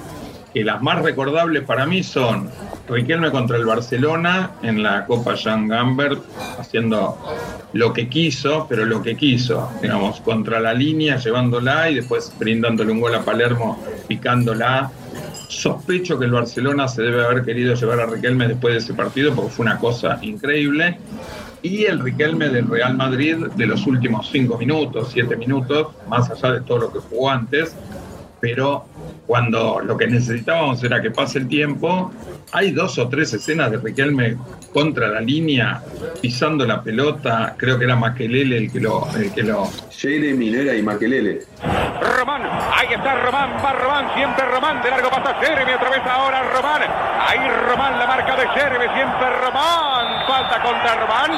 que las más recordables para mí son Riquelme contra el Barcelona en la Copa Jean Gambert, haciendo lo que quiso, pero lo que quiso, digamos, contra la línea, llevándola y después brindándole un gol a Palermo, picándola. Sospecho que el Barcelona se debe haber querido llevar a Riquelme después de ese partido porque fue una cosa increíble. Y el Riquelme del Real Madrid de los últimos cinco minutos, siete minutos, más allá de todo lo que jugó antes, pero cuando lo que necesitábamos era que pase el tiempo, hay dos o tres escenas de Riquelme contra la línea, pisando la pelota, creo que era Maquelele el que lo... El que lo... Minera y Maquelele. Román, ahí está Román, va Román, siempre Román, de largo pasa Jeremy, otra vez ahora Román, ahí Román, la marca de Jeremy, siempre Román, falta contra Román.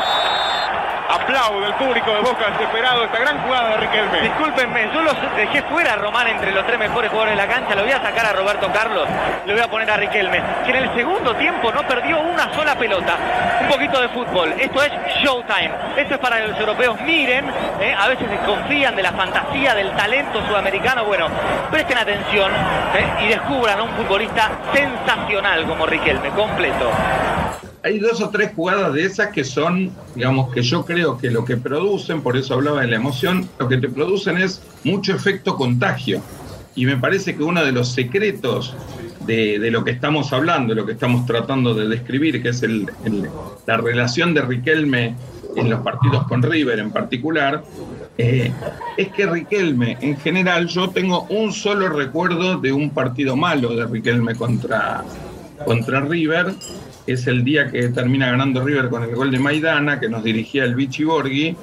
Aplaude el público de Boca desesperado esta gran jugada de Riquelme. Discúlpenme, yo los dejé fuera a Román entre los tres mejores jugadores de la Lo voy a sacar a Roberto Carlos, lo voy a poner a Riquelme, que en el segundo tiempo no perdió una sola pelota. Un poquito de fútbol. Esto es showtime. Esto es para que los europeos miren. ¿eh? A veces desconfían de la fantasía, del talento sudamericano. Bueno, presten atención ¿eh? y descubran a un futbolista sensacional como Riquelme, completo hay dos o tres jugadas de esas que son, digamos, que yo creo que lo que producen, por eso hablaba de la emoción, lo que te producen es mucho efecto contagio. Y me parece que uno de los secretos de, lo que estamos hablando, de lo que estamos tratando de describir, que es el, la relación de Riquelme en los partidos con River en particular, eh, es que Riquelme, en general, yo tengo un solo recuerdo de un partido malo de Riquelme contra, contra River, es el día que termina ganando River con el gol de Maidana, que nos dirigía el Vichy Borghi,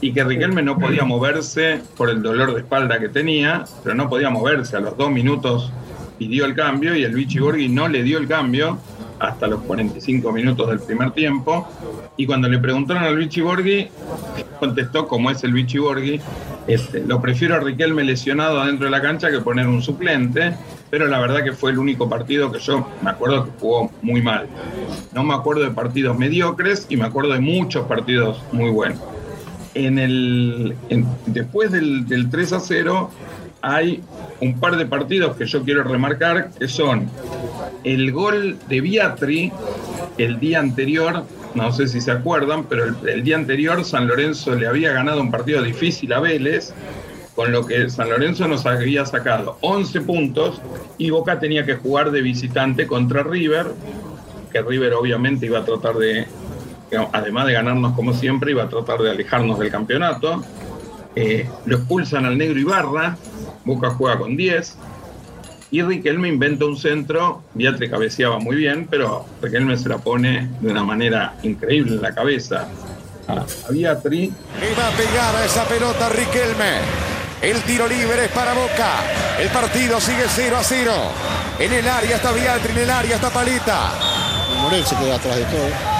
y que Riquelme no podía moverse por el dolor de espalda que tenía, pero no podía moverse. A los dos minutos pidió el cambio y el Vichy Borghi no le dio el cambio hasta los 45 minutos del primer tiempo. Y cuando le preguntaron al Vichy Borghi, contestó como es el Vichy Borghi, este, lo prefiero a Riquelme lesionado adentro de la cancha que poner un suplente, pero la verdad que fue el único partido que yo me acuerdo que jugó muy mal. No me acuerdo de partidos mediocres y me acuerdo de muchos partidos muy buenos. En el, después del, del 3 a 0 hay un par de partidos que yo quiero remarcar, que son el gol de Biatri el día anterior, no sé si se acuerdan, pero el, día anterior San Lorenzo le había ganado un partido difícil a Vélez, con lo que San Lorenzo nos había sacado 11 puntos y Boca tenía que jugar de visitante contra River, que River obviamente iba a tratar de, además de ganarnos como siempre, iba a tratar de alejarnos del campeonato. Eh, lo expulsan al negro Ibarra, Boca juega con 10. Y Riquelme inventa un centro, Beatriz cabeceaba muy bien, pero Riquelme se la pone de una manera increíble en la cabeza a, Beatriz. Y va a pegar a esa pelota Riquelme. El tiro libre es para Boca. El partido sigue 0 a 0. En el área está Beatriz, en el área está Palita. Morel se queda atrás de todo.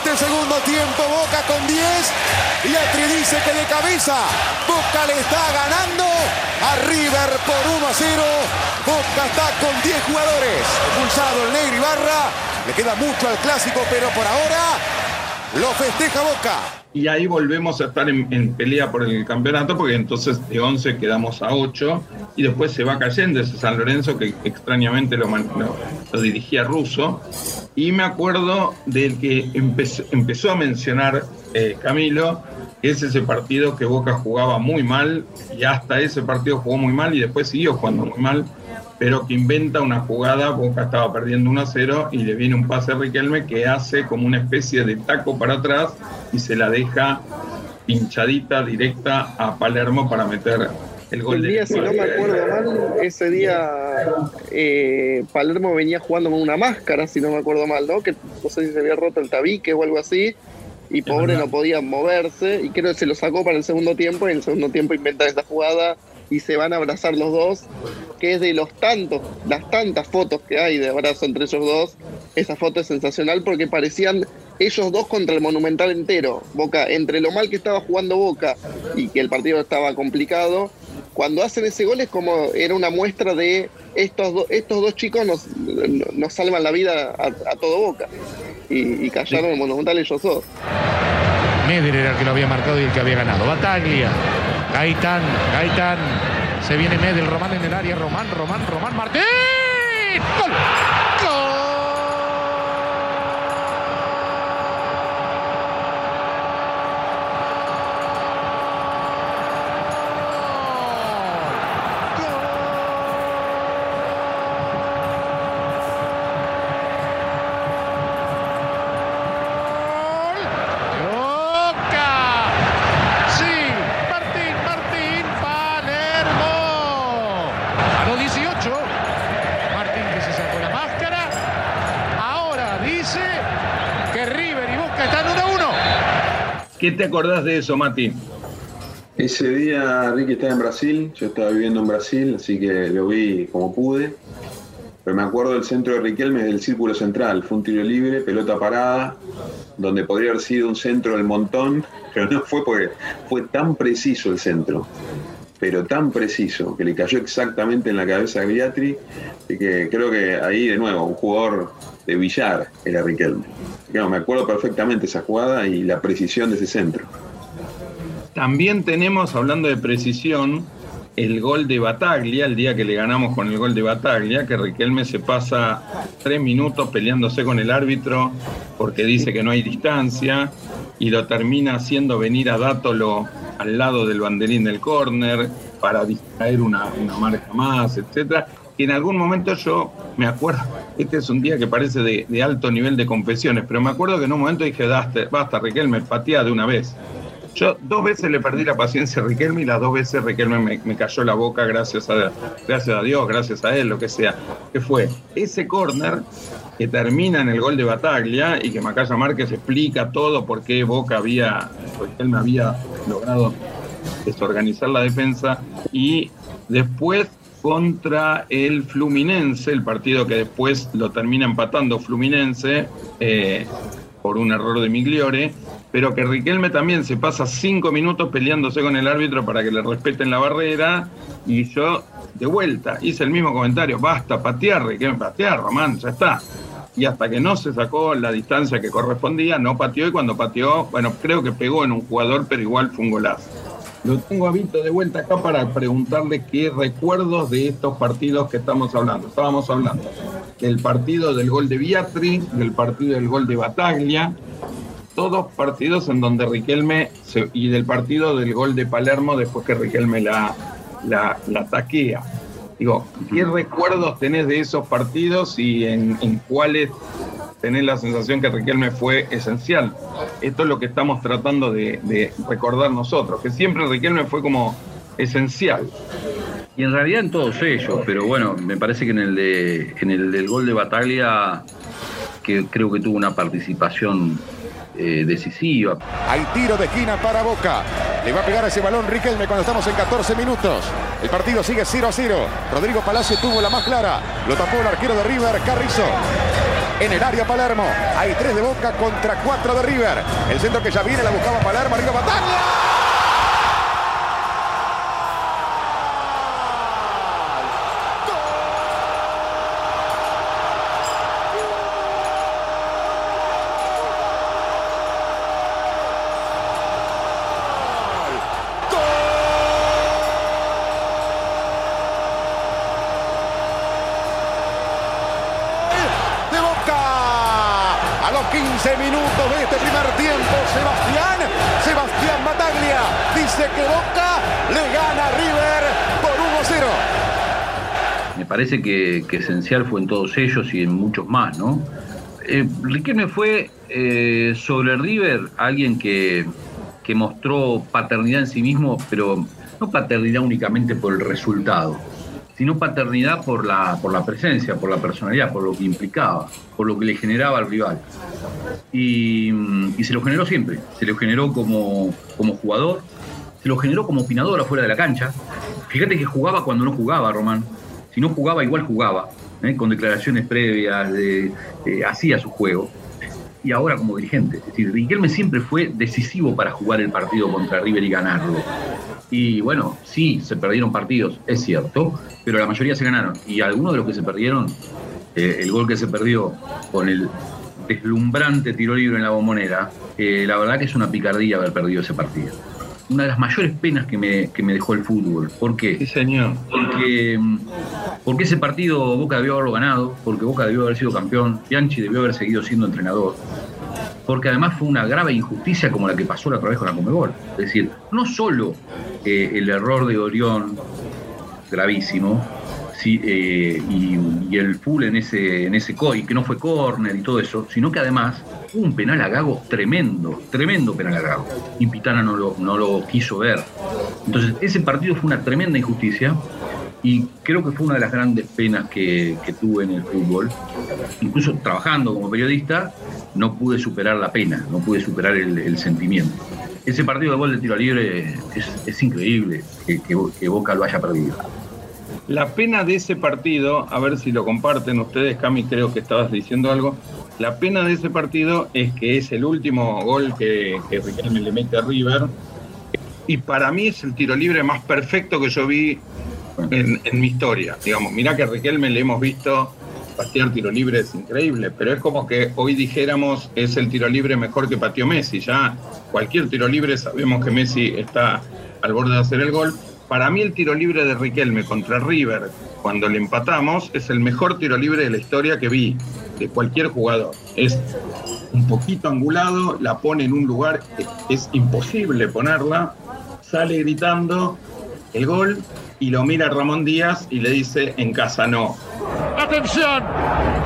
este segundo tiempo. Boca con 10. Y Atri dice que de cabeza Boca le está ganando a River por 1 a 0. Boca está con 10 jugadores. Expulsado el Negro Ibarra. Le queda mucho al clásico, pero por ahora lo festeja Boca y ahí volvemos a estar en, pelea por el campeonato, porque entonces de 11 quedamos a 8 y después se va cayendo ese San Lorenzo que extrañamente lo, lo, dirigía Russo. Y me acuerdo del que empezó, empezó a mencionar eh, Camilo, que es ese partido que Boca jugaba muy mal y hasta ese partido jugó muy mal y después siguió jugando muy mal pero que inventa una jugada, Boca estaba perdiendo 1 a 0 y le viene un pase a Riquelme que hace como una especie de taco para atrás y se la deja pinchadita directa a Palermo para meter el gol el día, si no me acuerdo mal, ese día eh, Palermo venía jugando con una máscara, si no me acuerdo mal, ¿no? Que no sé si se había roto el tabique o algo así, y pobre no podía moverse, y creo que se lo sacó para el segundo tiempo, y en el segundo tiempo inventa esta jugada y se van a abrazar los dos, que es de los tantos, las tantas fotos que hay de abrazo entre ellos dos. Esa foto es sensacional porque parecían ellos dos contra el Monumental entero. Boca, entre lo mal que estaba jugando Boca y que el partido estaba complicado, cuando hacen ese gol es como era una muestra de estos, estos dos chicos nos, nos salvan la vida a, todo Boca. Y, callaron el Monumental ellos dos. Meder era el que lo había marcado y el que había ganado. Bataglia Gaitán, Gaitán. Se viene Medel, Román en el área. Román, Román, Román, Martín. ¡Gol! ¿Qué te acordás de eso, Mati? Ese día Ricky estaba en Brasil, yo estaba viviendo en Brasil, así que lo vi como pude. Pero me acuerdo del centro de Riquelme del círculo central, fue un tiro libre, pelota parada, donde podría haber sido un centro del montón, [laughs] pero no fue porque fue tan preciso el centro, pero tan preciso, que le cayó exactamente en la cabeza a Beatriz, que creo que ahí de nuevo, un jugador de billar era Riquelme me acuerdo perfectamente esa jugada y la precisión de ese centro. También tenemos, hablando de precisión, el gol de Bataglia, el día que le ganamos con el gol de Bataglia, que Riquelme se pasa tres minutos peleándose con el árbitro porque dice que no hay distancia y lo termina haciendo venir a Dátolo al lado del banderín del córner para distraer una, marca más, etcétera en algún momento yo me acuerdo, este es un día que parece de, alto nivel de confesiones, pero me acuerdo que en un momento dije, basta, basta Riquelme, patea de una vez. Yo dos veces le perdí la paciencia a Riquelme y las dos veces Riquelme me, cayó la boca gracias a, gracias a Dios, gracias a él, lo que sea. Que fue ese córner que termina en el gol de Bataglia y que Macaya Márquez explica todo por qué Boca había, Riquelme había logrado desorganizar la defensa y después contra el Fluminense, el partido que después lo termina empatando Fluminense eh, por un error de Migliore, pero que Riquelme también se pasa cinco minutos peleándose con el árbitro para que le respeten la barrera y yo de vuelta hice el mismo comentario, basta patear, Riquelme, patear, Román, ya está. Y hasta que no se sacó la distancia que correspondía, no pateó y cuando pateó, bueno, creo que pegó en un jugador, pero igual fue un golazo. Lo tengo a Vito de vuelta acá para preguntarle qué recuerdos de estos partidos que estamos hablando. Estábamos hablando del partido del gol de Biatri, del partido del gol de Bataglia, todos partidos en donde Riquelme se- y del partido del gol de Palermo después que Riquelme la, la, la taquea. Digo, ¿qué recuerdos tenés de esos partidos y en, en cuáles tenés la sensación que Riquelme fue esencial? Esto es lo que estamos tratando de, de recordar nosotros, que siempre Riquelme fue como esencial. Y en realidad en todos ellos, pero bueno, me parece que en el, de, en el del gol de Bataglia, que creo que tuvo una participación eh, decisiva. Hay tiro de esquina para Boca. Le va a pegar ese balón Riquelme cuando estamos en 14 minutos. El partido sigue 0 a 0. Rodrigo Palacio tuvo la más clara. Lo tapó el arquero de River, Carrizo. En el área Palermo. Hay 3 de Boca contra 4 de River. El centro que ya viene la buscaba Palermo. Arriba Bataglia. de Boca. A los 15 minutos de este primer tiempo, Sebastián, Sebastián Bataglia dice que Boca le gana a River por 1-0. Me parece que, esencial fue en todos ellos y en muchos más, ¿no? Eh, Riquelme fue eh, sobre River alguien que, que mostró paternidad en sí mismo, pero no paternidad únicamente por el resultado, sino paternidad por la, por la presencia, por la personalidad, por lo que implicaba, por lo que le generaba al rival. Y, mm, y se lo generó siempre, se lo generó como, como jugador, se lo generó como opinador afuera de la cancha. Fíjate que jugaba cuando no jugaba, Román. Si no jugaba, igual jugaba, ¿eh? con declaraciones previas, eh, hacía su juego. Y ahora como dirigente. Es decir, Riquelme siempre fue decisivo para jugar el partido contra River y ganarlo. Y bueno, sí, se perdieron partidos, es cierto, pero la mayoría se ganaron. Y algunos de los que se perdieron, eh, el gol que se perdió con el deslumbrante tiro libre en la bombonera, la verdad que es una picardía haber perdido ese partido. Una de las mayores penas que me, que me dejó el fútbol. ¿Por qué? Sí, señor. Porque, mm, porque ese partido Boca debió haberlo ganado, porque Boca debió haber sido campeón, Bianchi debió haber seguido siendo entrenador, porque además fue una grave injusticia como la que pasó la otra vez con la Comebol. Es decir, no solo eh, el error de Orión, gravísimo, sí, eh, y, y el full en ese, en ese y que no fue córner y todo eso, sino que además un penal a Gago tremendo, tremendo penal a Gago. Y Pitana no lo, no lo quiso ver. Entonces, ese partido fue una tremenda injusticia y creo que fue una de las grandes penas que, que tuve en el fútbol. Incluso trabajando como periodista, no pude superar la pena, no pude superar el, sentimiento. Ese partido de gol de tiro libre es, es increíble que, que- que Boca lo haya perdido. La pena de ese partido, a ver si lo comparten ustedes, Cami, creo que estabas diciendo algo. La pena de ese partido es que es el último gol que, que Riquelme le mete a River. Y para mí es el tiro libre más perfecto que yo vi en, en mi historia. Digamos, mirá que a Riquelme le hemos visto patear tiro libre, es increíble, pero es como que hoy dijéramos es el tiro libre mejor que pateó Messi. Ya cualquier tiro libre sabemos que Messi está al borde de hacer el gol. Para mí el tiro libre de Riquelme contra River, cuando le empatamos, es el mejor tiro libre de la historia que vi, de cualquier jugador. Es un poquito angulado, la pone en un lugar es imposible ponerla, sale gritando el gol y lo mira Ramón Díaz y le dice en casa no. Atención,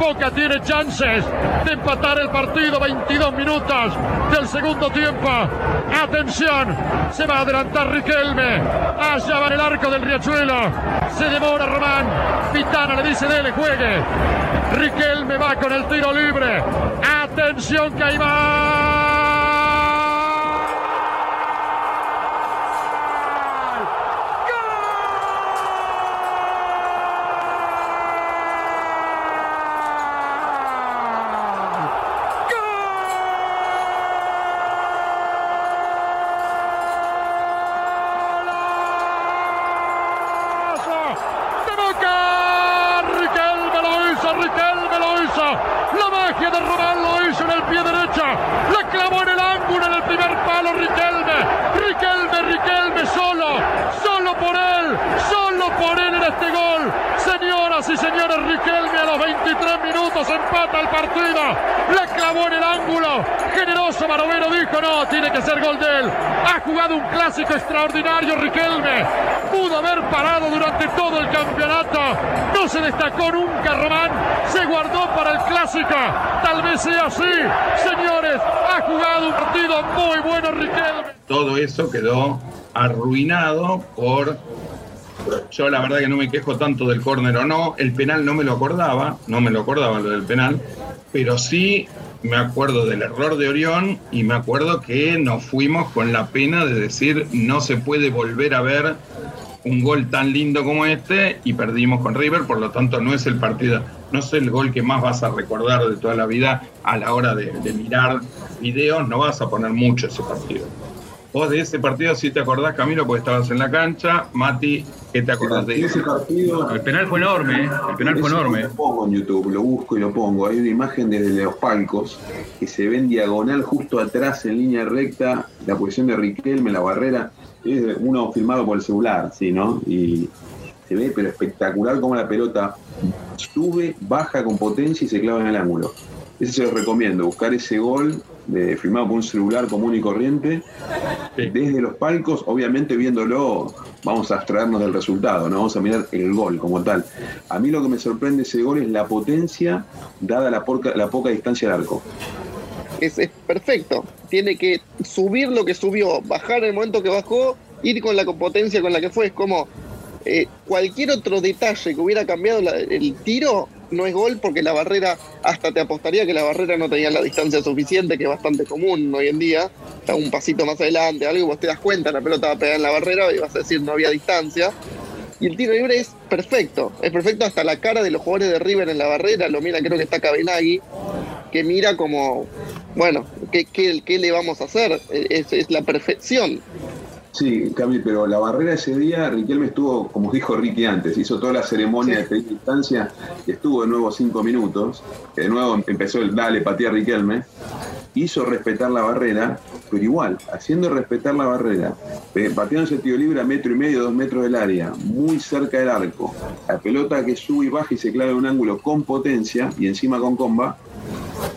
Boca tiene chances de empatar el partido 22 minutos del segundo tiempo. Atención, se va a adelantar Riquelme. Allá va en el arco del Riachuelo. Se demora Román. Pitana le dice, dele, juegue. Riquelme va con el tiro libre. Atención que ahí va. de Boca. Riquelme lo hizo, Riquelme lo hizo. La magia de Román lo hizo en el pie derecho. La clavó en el ángulo en el primer palo Riquelme. Riquelme, Riquelme solo. Solo por él. Solo por él en este gol. Señoras y señores, Riquelme a los 23 minutos empata el partido. La clavó en el ángulo. Generoso Barovero dijo no, tiene que ser gol de él. Ha jugado un clásico extraordinario Riquelme. Pudo haber parado durante todo el campeonato. No se destacó nunca Román. Se guardó para el clásico. Tal vez sea así. Señores, ha jugado un partido muy bueno Riquelme. Todo eso quedó arruinado por yo la verdad que no me quejo tanto del córner o no, el penal no me lo acordaba, no me lo acordaba lo del penal, pero sí me acuerdo del error de Orión y me acuerdo que nos fuimos con la pena de decir no se puede volver a ver un gol tan lindo como este y perdimos con River, por lo tanto no es el partido, no es el gol que más vas a recordar de toda la vida a la hora de, mirar videos, no vas a poner mucho ese partido. Vos de ese partido sí te acordás, Camilo, porque estabas en la cancha. Mati, ¿qué te acordás de ese partido? El penal fue enorme, ¿eh? el penal fue enorme. Lo pongo en YouTube, lo busco y lo pongo. Hay una imagen desde los palcos que se ve en diagonal justo atrás en línea recta, la posición de Riquelme, la barrera. Es uno filmado por el celular, sí, ¿no? Y se ve, pero espectacular como la pelota sube, baja con potencia y se clava en el ángulo. Ese se los recomiendo, buscar ese gol de, filmado por un celular común y corriente, desde los palcos, obviamente viéndolo, vamos a abstraernos del resultado, no vamos a mirar el gol como tal. A mí lo que me sorprende de ese gol es la potencia dada la, porca- la poca distancia del arco. es, es perfecto. Tiene que subir lo que subió, bajar en el momento que bajó, ir con la potencia con la que fue. Es como eh, cualquier otro detalle que hubiera cambiado la- el tiro, no es gol porque la barrera, hasta te apostaría que la barrera no tenía la distancia suficiente, que es bastante común hoy en día. Un pasito más adelante, algo vos te das cuenta, la pelota va a pegar en la barrera y vas a decir no había distancia. Y el tiro libre es perfecto, es perfecto hasta la cara de los jugadores de River en la barrera, lo mira, creo que está Cabenagui, que mira como, bueno, ¿qué, qué, qué le vamos a hacer? Es la perfección. Sí, Cami, pero la barrera ese día, Riquelme estuvo, como dijo Ricky antes, hizo toda la ceremonia de pedir distancia y estuvo de nuevo cinco minutos. que De nuevo empezó el dale, patea Riquelme. Hizo respetar la barrera, pero igual, haciendo respetar la barrera, eh, pateando ese tiro libre a metro y medio, dos metros del área, muy cerca del arco. La pelota que sube y baja y se clava en un ángulo con potencia y encima con comba,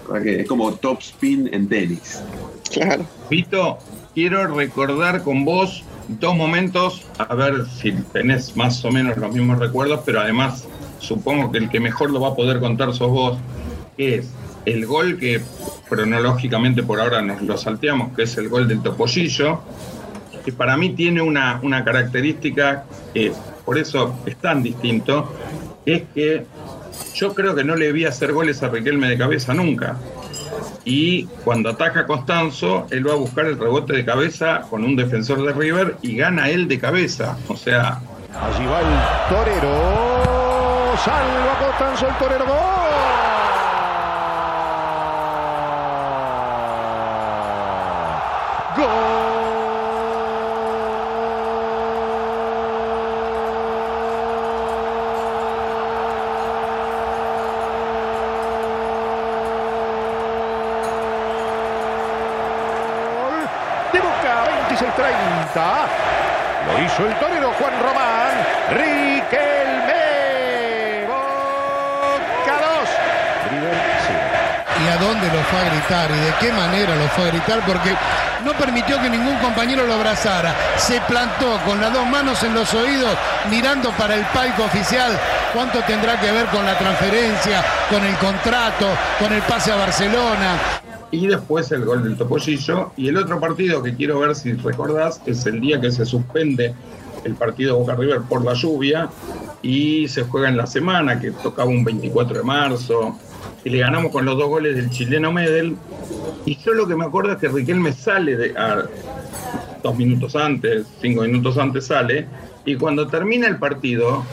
¿verdad que es como top spin en tenis. Claro. Vito, quiero recordar con vos dos momentos, a ver si tenés más o menos los mismos recuerdos, pero además supongo que el que mejor lo va a poder contar sos vos, que es el gol que cronológicamente por ahora nos lo salteamos, que es el gol del Topollillo, que para mí tiene una, una característica que por eso es tan distinto, es que yo creo que no le vi hacer goles a Riquelme de cabeza nunca y cuando ataca Constanzo, él va a buscar el rebote de cabeza con un defensor de River y gana él de cabeza. O sea, Allí va el torero. Salva Constanzo el torero. ¡Gol! ¡Gol! Boca, 26-30. Lo hizo el torero Juan Román. Riquelme. Boca 2. River 0. y a dónde lo fue a gritar y de qué manera lo fue a gritar, porque no permitió que ningún compañero lo abrazara. Se plantó con las dos manos en los oídos, mirando para el palco oficial. ¿Cuánto tendrá que ver con la transferencia, con el contrato, con el pase a Barcelona? Y después el gol del Topollillo. Y el otro partido que quiero ver si recordás es el día que se suspende el partido Boca River por la lluvia y se juega en la semana, que tocaba un 24 de marzo, y le ganamos con los dos goles del chileno Medel. Y yo lo que me acuerdo es que Riquelme sale de, dos minutos antes, cinco minutos antes sale, y cuando termina el partido,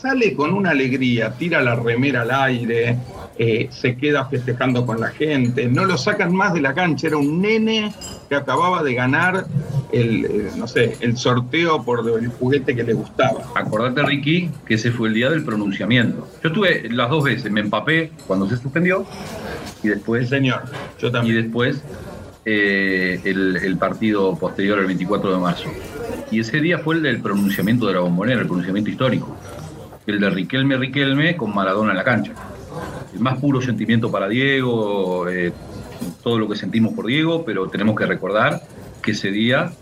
sale con una alegría, tira la remera al aire, eh, se queda festejando con la gente, no lo sacan más de la cancha, era un nene que acababa de ganar el, eh, no sé, el sorteo por el juguete que le gustaba. Acordate, Ricky, que ese fue el día del pronunciamiento. Yo estuve las dos veces, me empapé cuando se suspendió y después... señor, yo también. Y después eh, el, el, partido posterior, el 24 de marzo. Y ese día fue el del pronunciamiento de la bombonera, el pronunciamiento histórico. El de Riquelme Riquelme con Maradona en la cancha el más puro sentimiento para Diego, eh, todo lo que sentimos por Diego, pero tenemos que recordar que ese día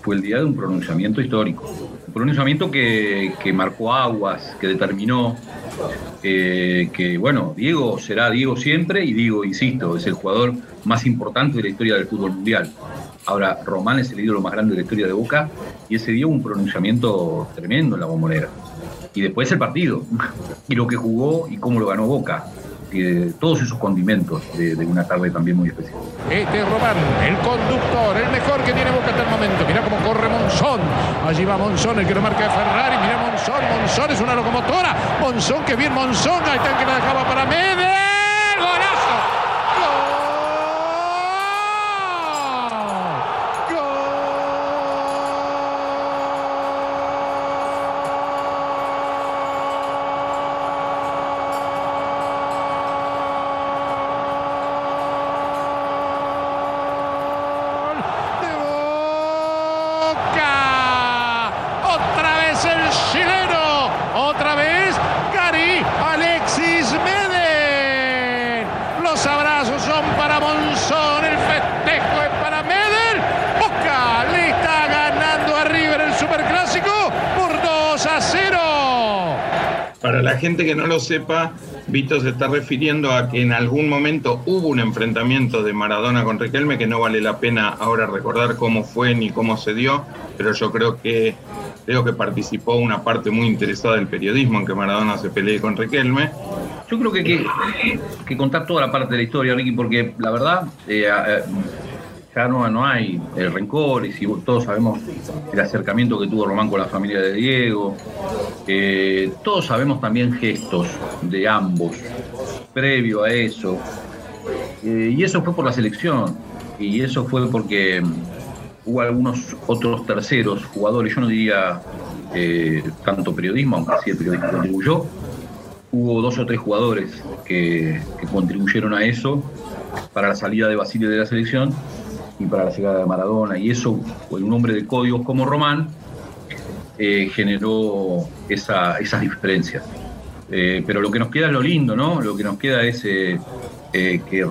fue el día de un pronunciamiento histórico. Un pronunciamiento que, marcó aguas, que determinó eh, que, bueno, Diego será Diego siempre y Diego, insisto, es el jugador más importante de la historia del fútbol mundial. Ahora, Román es el ídolo más grande de la historia de Boca y ese día un pronunciamiento tremendo en la bombonera. Y después el partido, [laughs] y lo que jugó y cómo lo ganó Boca todos esos condimentos de, una tarde también muy especial. Este es Román, el conductor, el mejor que tiene Boca hasta el momento. Mira cómo corre Monzón. Allí va Monzón, el que lo marca de Ferrari. Mira Monzón, Monzón es una locomotora. Monzón, que bien Monzón. Ahí está el que la dejaba para Mede. gente que no lo sepa, Vito se está refiriendo a que en algún momento hubo un enfrentamiento de Maradona con Riquelme, que no vale la pena ahora recordar cómo fue ni cómo se dio, pero yo creo que creo que participó una parte muy interesada del periodismo en que Maradona se pelee con Riquelme. Yo creo que hay que, contar toda la parte de la historia, Ricky, porque la verdad, eh, eh, ya no, hay el rencor, y si todos sabemos el acercamiento que tuvo Román con la familia de Diego, eh, todos sabemos también gestos de ambos previo a eso, eh, y eso fue por la selección, y eso fue porque mm, hubo algunos otros terceros jugadores, yo no diría eh, tanto periodismo, aunque sí el periodismo contribuyó, hubo dos o tres jugadores que, que contribuyeron a eso para la salida de Basilio de la selección para la llegada de Maradona, y eso, con un hombre de códigos como Román, eh, generó esa, esas diferencias. Eh, pero lo que nos queda es lo lindo, ¿no? Lo que nos queda es eh, que,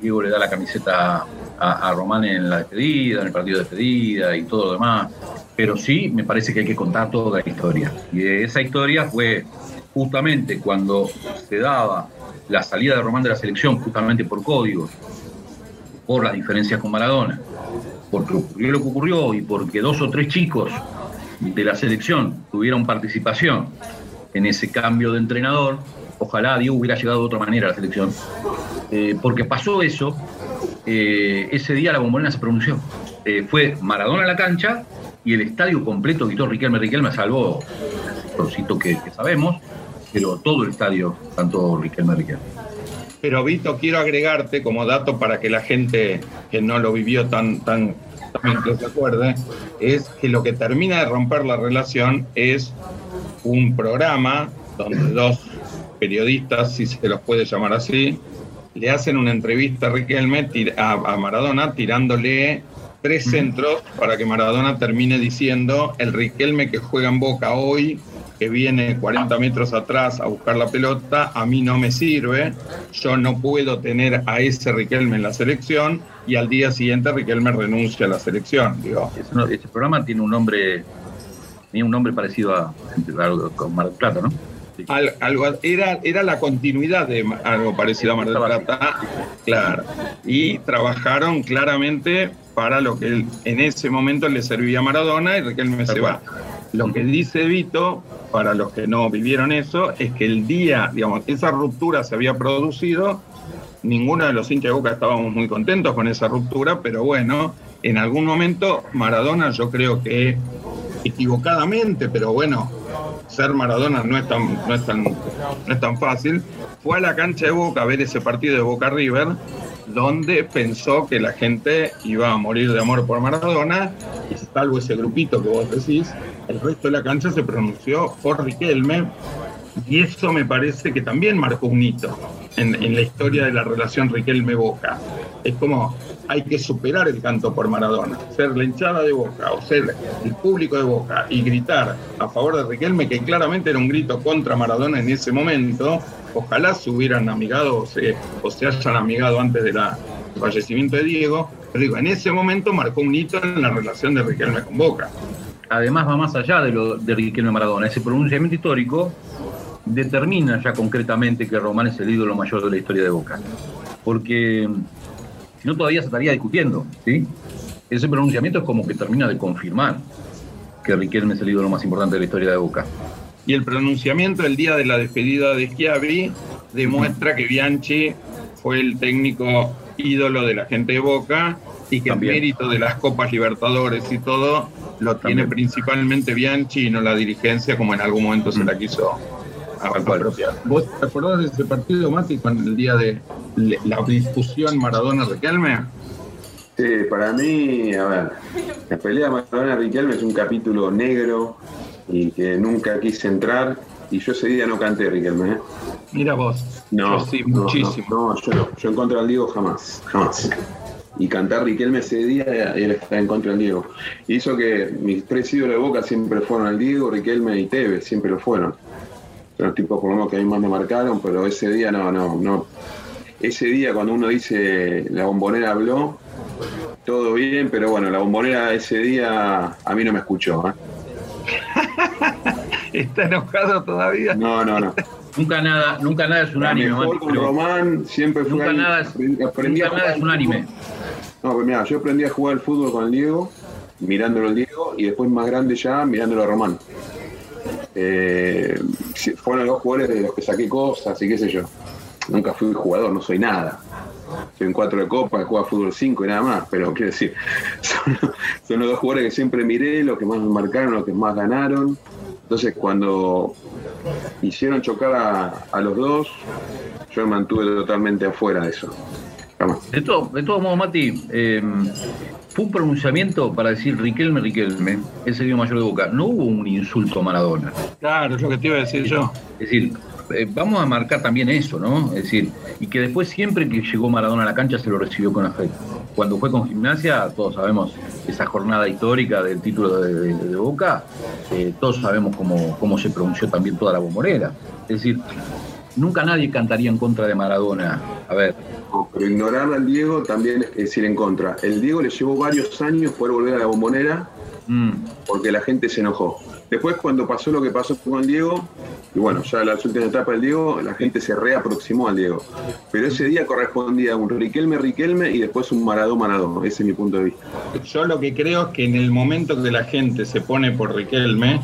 Diego le da la camiseta a, Román en la despedida, en el partido de despedida y todo lo demás. Pero sí, me parece que hay que contar toda la historia. Y esa historia fue justamente cuando se daba la salida de Román de la selección, justamente por códigos, por las diferencias con Maradona, porque ocurrió lo que ocurrió y porque dos o tres chicos de la selección tuvieron participación en ese cambio de entrenador, ojalá Dios hubiera llegado de otra manera a la selección, eh, porque pasó eso, eh, ese día la bombonera se pronunció. Eh, fue Maradona a la cancha y el estadio completo gritó Riquelme, Riquelme, salvó el que, que sabemos, pero todo el estadio cantó Riquelme, Riquelme. Pero Vito, quiero agregarte como dato para que la gente que no lo vivió tan, tan, se acuerde, es que lo que termina de romper la relación es un programa donde dos periodistas, si se los puede llamar así, le hacen una entrevista a Riquelme a, a Maradona tirándole tres centros para que Maradona termine diciendo el Riquelme que juega en Boca hoy que viene 40 metros atrás a buscar la pelota, a mí no me sirve, yo no puedo tener a ese Riquelme en la selección y al día siguiente Riquelme renuncia a la selección. Digo. Este programa tiene un nombre, tiene un nombre parecido a, a con Mar del Plata, ¿no? algo, era, era la continuidad de algo parecido a Mar del Plata, claro. Y trabajaron claramente para lo que en ese momento le servía a Maradona y Riquelme se va. Lo que dice Vito, para los que no vivieron eso, es que el día, digamos, esa ruptura se había producido, ninguno de los hinchas de Boca estábamos muy contentos con esa ruptura, pero bueno, en algún momento Maradona yo creo que equivocadamente, pero bueno, ser Maradona no es tan, no es tan, no es tan fácil, fue a la cancha de Boca a ver ese partido de Boca River donde pensó que la gente iba a morir de amor por Maradona, y salvo ese grupito que vos decís, el resto de la cancha se pronunció por Riquelme, y eso me parece que también marcó un hito en, en la historia de la relación Riquelme-Boca. Es como, hay que superar el canto por Maradona, ser la hinchada de Boca o ser el público de Boca y gritar a favor de Riquelme, que claramente era un grito contra Maradona en ese momento, ojalá se hubieran amigado o se, o se hayan amigado antes del fallecimiento de Diego, pero digo, en ese momento marcó un hito en la relación de Riquelme con Boca. Además va más allá de lo de Riquelme Maradona, ese pronunciamiento histórico determina ya concretamente que Román es el ídolo mayor de la historia de Boca. Porque si no todavía se estaría discutiendo, ¿sí? Ese pronunciamiento es como que termina de confirmar que Riquelme es el ídolo más importante de la historia de Boca. Y el pronunciamiento el día de la despedida de Schiavi demuestra que Bianchi fue el técnico ídolo de la gente de Boca y que el mérito de las Copas Libertadores y todo lo tiene principalmente Bianchi y no la dirigencia como en algún momento se la quiso ¿Vos te acordás de ese partido, Mati, con el día de la discusión Maradona-Riquelme? Sí, para mí, a ver, la pelea Maradona-Riquelme es un capítulo negro y que nunca quise entrar y yo ese día no canté Riquelme. ¿eh? Mira vos. No, yo sí, no, muchísimo. No, yo no. Yo en contra del Diego jamás, jamás. Y cantar Riquelme ese día, él está en contra del Diego. Y hizo que mis tres ídolos de Boca siempre fueron al Diego, Riquelme y Tevez, siempre lo fueron. Los tipos por lo menos que a mí más me marcaron, pero ese día no, no, no. Ese día cuando uno dice la bombonera habló, todo bien, pero bueno, la bombonera ese día a mí no me escuchó. ¿eh? [laughs] ¿Está enojado todavía? No, no, no. Nunca nada, nunca nada es unánime. Mejor Mati, con pero Román siempre fue nunca ahí. nada es, Aprendí- aprendí nunca a nada es unánime. No, pues mira, yo aprendí a jugar al fútbol con el Diego, mirándolo al Diego, y después más grande ya, mirándolo a Román. Eh, fueron los jugadores de los que saqué cosas y qué sé yo. Nunca fui jugador, no soy nada. Soy un 4 de copa, juega fútbol 5 y nada más, pero [laughs] quiero decir, son, los dos jugadores que siempre miré, los que más me marcaron, los que más ganaron. Entonces cuando hicieron chocar a, a los dos, yo me mantuve totalmente afuera de eso. De, todo, de todos modos, Mati, eh, fue un pronunciamiento para decir Riquelme, Riquelme, es el ídolo mayor de Boca. No hubo un insulto a Maradona. Claro, es lo que te iba a decir yo. Es decir, eh, vamos a marcar también eso, ¿no? Es decir, y que después siempre que llegó Maradona a la cancha se lo recibió con afecto. Cuando fue con gimnasia, todos sabemos esa jornada histórica del título de, de- de Boca, eh, todos sabemos cómo, cómo se pronunció también toda la bombonera. Es decir, nunca nadie cantaría en contra de Maradona. A ver, No, Pero ignorar al Diego también es decir en contra. El Diego le llevó varios años poder volver a la bombonera mm, porque la gente se enojó. Después cuando pasó lo que pasó con Diego, y bueno, ya las últimas etapas del Diego, la gente se reaproximó al Diego. Pero ese día correspondía un Riquelme Riquelme y después un Maradó Maradó. Ese es mi punto de vista. Yo lo que creo es que en el momento que la gente se pone por Riquelme,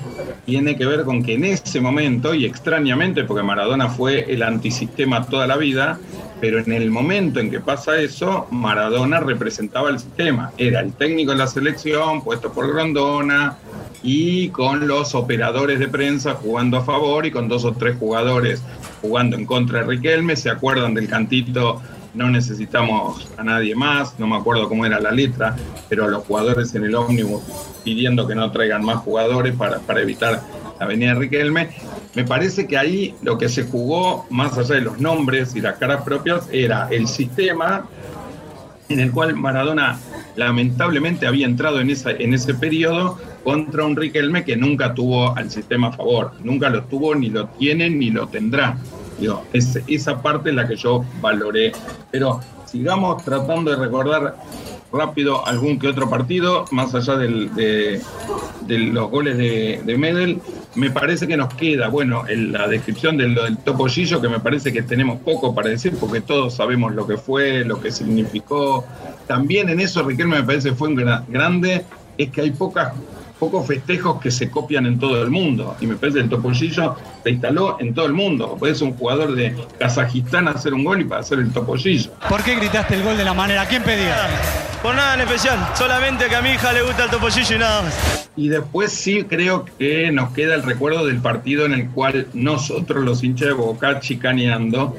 tiene que ver con que en ese momento, y extrañamente, porque Maradona fue el antisistema toda la vida, pero en el momento en que pasa eso, Maradona representaba el sistema. Era el técnico de la selección, puesto por Grondona, y con los operadores de prensa jugando a favor y con dos o tres jugadores jugando en contra de Riquelme. ¿Se acuerdan del cantito no necesitamos a nadie más, no me acuerdo cómo era la letra, pero los jugadores en el ómnibus pidiendo que no traigan más jugadores para, para evitar la avenida Riquelme. Me parece que ahí lo que se jugó, más allá de los nombres y las caras propias, era el sistema en el cual Maradona lamentablemente había entrado en, esa, en ese periodo contra un Riquelme que nunca tuvo al sistema a favor, nunca lo tuvo, ni lo tiene, ni lo tendrá. Esa parte es la que yo valoré. Pero sigamos tratando de recordar rápido algún que otro partido, más allá de, los goles de, Medel. Me parece que nos queda, bueno, en la descripción del, del que me parece que tenemos poco para decir, porque todos sabemos lo que fue, lo que significó. También en eso Riquelme me parece fue un grande, es que hay pocas pocos festejos que se copian en todo el mundo. Y me parece que el topollillo se instaló en todo el mundo. Puedes un jugador de Kazajistán hacer un gol y para hacer el topollillo. ¿Por qué gritaste el gol de la manera? ¿Quién pedía? Por nada en especial, solamente que a mi hija le gusta el topollillo y nada más. Y después sí creo que nos queda el recuerdo del partido en el cual nosotros, los hinchas de Boca, chicaneando,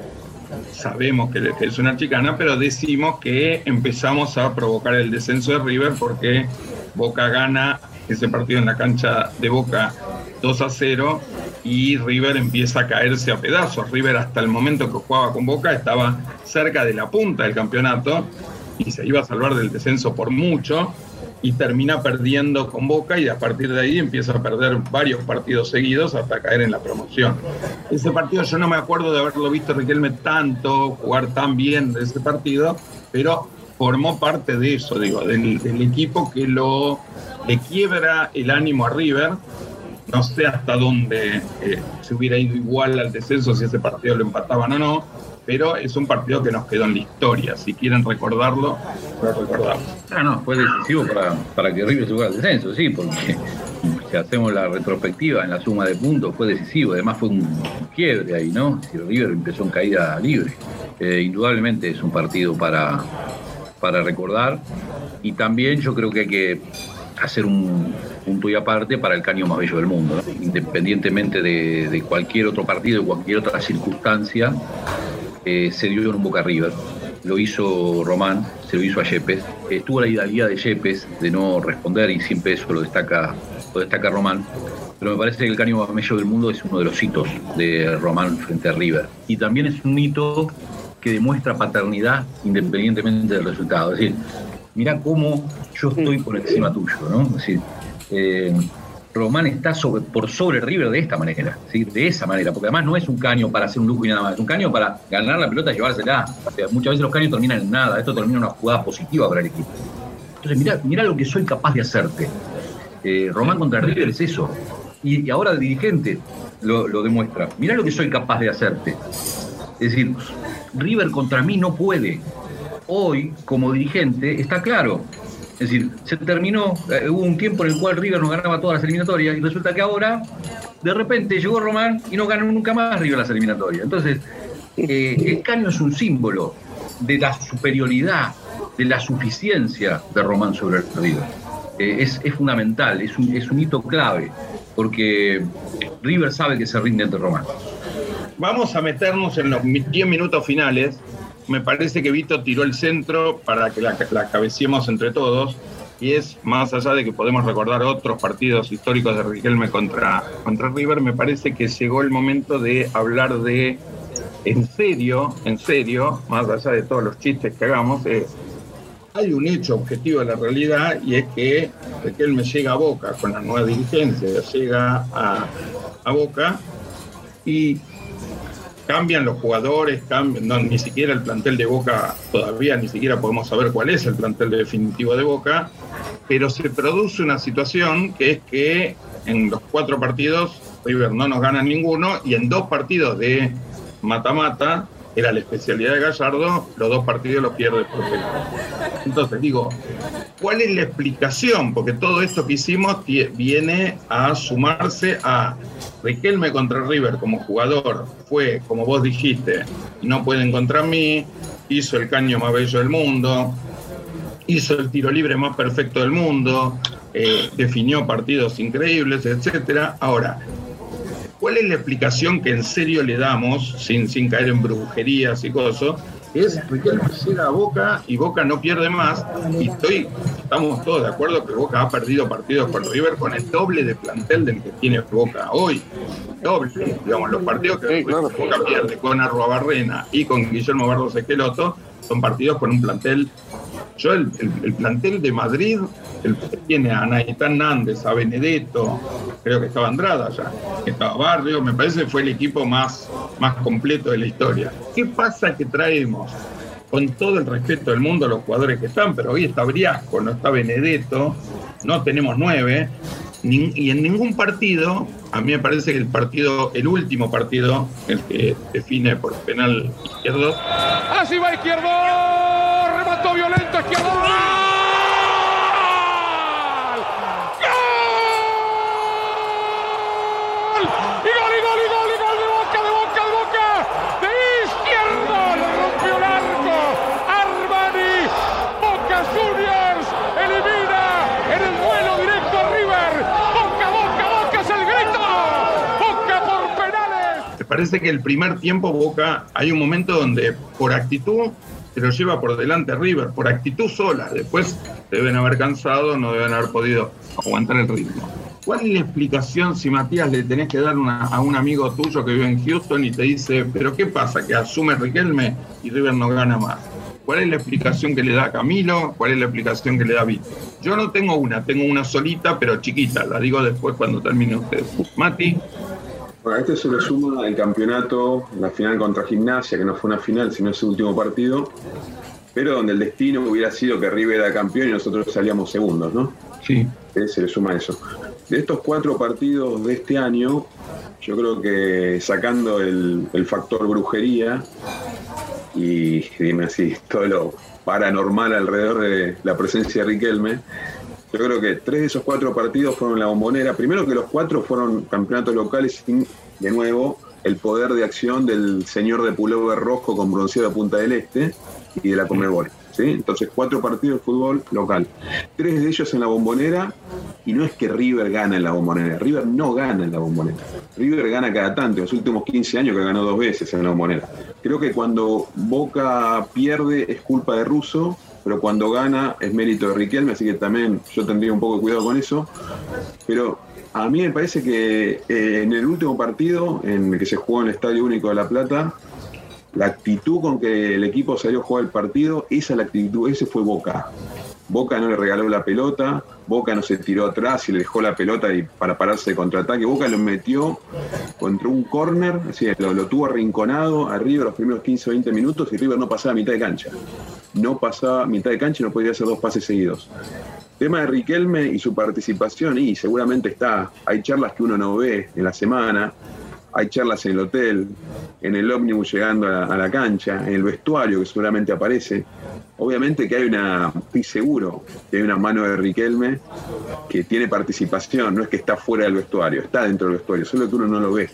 sabemos que es una chicana, pero decimos que empezamos a provocar el descenso de River porque Boca gana ese partido en la cancha de Boca 2 a 0 y River empieza a caerse a pedazos. River hasta el momento que jugaba con Boca estaba cerca de la punta del campeonato y se iba a salvar del descenso por mucho y termina perdiendo con Boca y a partir de ahí empieza a perder varios partidos seguidos hasta caer en la promoción. Ese partido yo no me acuerdo de haberlo visto Riquelme tanto, jugar tan bien de ese partido, pero formó parte de eso, digo, del, equipo que lo le quiebra el ánimo a River. No sé hasta dónde eh, se hubiera ido igual al descenso si ese partido lo empataban o no, pero es un partido que nos quedó en la historia. Si quieren recordarlo, lo recordamos. Ah, no, fue decisivo para, para que River jugara al descenso, sí, porque si hacemos la retrospectiva en la suma de puntos, fue decisivo. Además, fue un quiebre ahí, ¿no? Si River empezó en caída libre. Eh, indudablemente es un partido para, para recordar. Y también yo creo que hay que hacer un punto y aparte para el caño más bello del mundo, independientemente de, cualquier otro partido, de cualquier otra circunstancia, eh, se dio en un Boca River. Lo hizo Román, se lo hizo a Yepes. Estuvo la idealidad de Yepes de no responder y siempre eso lo destaca, lo destaca Román. Pero me parece que el caño más bello del mundo es uno de los hitos de Román frente a River. Y también es un hito que demuestra paternidad independientemente del resultado. Es decir, mira cómo yo estoy por encima tuyo, ¿no? Es decir, eh, Román está por sobre River de esta manera, ¿sí? de esa manera, porque además no es un caño para hacer un lujo y nada más, es un caño para ganar la pelota y llevársela. muchas veces los caños terminan en nada, esto termina en una jugada positiva para el equipo. Entonces, mira, mira lo que soy capaz de hacerte. Eh, Román contra River es eso. Y, ahora el dirigente lo, lo demuestra. Mira lo que soy capaz de hacerte. Es decir, River contra mí no puede. Hoy, como dirigente, está claro. Es decir, se terminó, eh, hubo un tiempo en el cual River no ganaba todas las eliminatorias y resulta que ahora, de repente, llegó Román y no ganó nunca más River las eliminatorias. Entonces, eh, el caño es un símbolo de la superioridad, de la suficiencia de Román sobre el River. Eh, es, fundamental, es un, es un hito clave, porque River sabe que se rinde ante Román. Vamos a meternos en los 10 minutos finales. Me parece que Vito tiró el centro para que la, la cabeciemos entre todos. Y es más allá de que podemos recordar otros partidos históricos de Riquelme contra, contra River, me parece que llegó el momento de hablar de, en serio, en serio, más allá de todos los chistes que hagamos, hay un hecho objetivo de la realidad y es que Riquelme llega a Boca con la nueva dirigencia, llega a, a Boca y cambian los jugadores, cambian, no, ni siquiera el plantel de Boca, todavía ni siquiera podemos saber cuál es el plantel definitivo de Boca, pero se produce una situación que es que en los cuatro partidos River no nos gana ninguno y en dos partidos de mata-mata, era la especialidad de Gallardo, los dos partidos los pierde por Entonces digo, ¿cuál es la explicación? Porque todo esto que hicimos viene a sumarse a Riquelme contra River como jugador fue, como vos dijiste, no pueden contra mí, hizo el caño más bello del mundo, hizo el tiro libre más perfecto del mundo, eh, definió partidos increíbles, etcétera. Ahora, ¿cuál es la explicación que en serio le damos, sin, sin caer en brujerías y cosas? es Riquelme llega a Boca y Boca no pierde más. Y estoy, estamos todos de acuerdo que Boca ha perdido partidos con River con el doble de plantel del que tiene Boca hoy. Doble, digamos, los partidos que Boca pierde con Barrena y con Guillermo Barros Esqueloto son partidos con un plantel Yo el, el- el plantel de Madrid el, tiene a Naitán Nández, a Benedetto, creo que estaba Andrada ya, estaba Barrio, me parece que fue el equipo más, más completo de la historia. ¿Qué pasa que traemos? Con todo el respeto del mundo a los jugadores que están, pero hoy está Briasco, no está Benedetto, no tenemos nueve, y en ningún partido, a mí me parece que el partido, el último partido, el que define por penal izquierdo, Así va izquierdo. Remató violento izquierdo. ¡Gol! ¡Gol! Y gol, y gol, y gol, y gol de boca, de boca, de boca. De izquierdo. Lo rompió el arco. Armani. Boca Juniors. Elimina en el duelo directo a River. Boca, boca, boca es el grito. Boca por penales. Me parece que el primer tiempo Boca hay un momento donde por actitud se lo lleva por delante River, por actitud sola. Después deben haber cansado, no deben haber podido aguantar el ritmo. ¿Cuál es la explicación si Matías le tenés que dar a un amigo tuyo que vive en Houston y te dice, pero qué pasa, que asume Riquelme y River no gana más? ¿Cuál es la explicación que le da Camilo? ¿Cuál es la explicación que le da Vito? Yo no tengo una, tengo una solita, pero chiquita, la digo después cuando termine usted. Mati. Bueno, a este se le suma el campeonato, la final contra Gimnasia, que no fue una final, sino ese último partido, pero donde el destino hubiera sido que River era campeón y nosotros salíamos segundos, ¿no? Sí. Eh, Se le suma eso. De estos cuatro partidos de este año, yo creo que sacando el, el factor brujería y dime así, todo lo paranormal alrededor de la presencia de Riquelme, yo creo que tres de esos cuatro partidos fueron la bombonera. Primero que los cuatro fueron campeonatos locales sin, de nuevo, el poder de acción del señor de pullover rojo con bronceado de Punta del Este y de la Conmebol. ¿sí? Entonces, cuatro partidos de fútbol local. Tres de ellos en la bombonera y no es que River gana en la bombonera. River no gana en la bombonera. River gana cada tanto. En los últimos 15 años que ganó dos veces en la bombonera. Creo que cuando Boca pierde es culpa de Russo, pero cuando gana es mérito de Riquelme, así que también yo tendría un poco de cuidado con eso. Pero a mí me parece que eh, en el último partido, en el que se jugó en el Estadio Único de La Plata, la actitud con que el equipo salió a jugar el partido, esa es la actitud, ese fue Boca. Boca no le regaló la pelota, Boca no se tiró atrás y le dejó la pelota y para pararse de contraataque. Boca lo metió contra un córner, lo, lo tuvo arrinconado a River los primeros 15 o 20 minutos y River no pasaba mitad de cancha. No pasaba mitad de cancha y no podía hacer dos pases seguidos. Tema de Riquelme y su participación, y seguramente está, hay charlas que uno no ve en la semana, hay charlas en el hotel, en el ómnibus llegando a, a la cancha, en el vestuario que seguramente aparece. Obviamente que hay una, estoy seguro que hay una mano de Riquelme que tiene participación, no es que está fuera del vestuario, está dentro del vestuario, solo que uno no lo ve.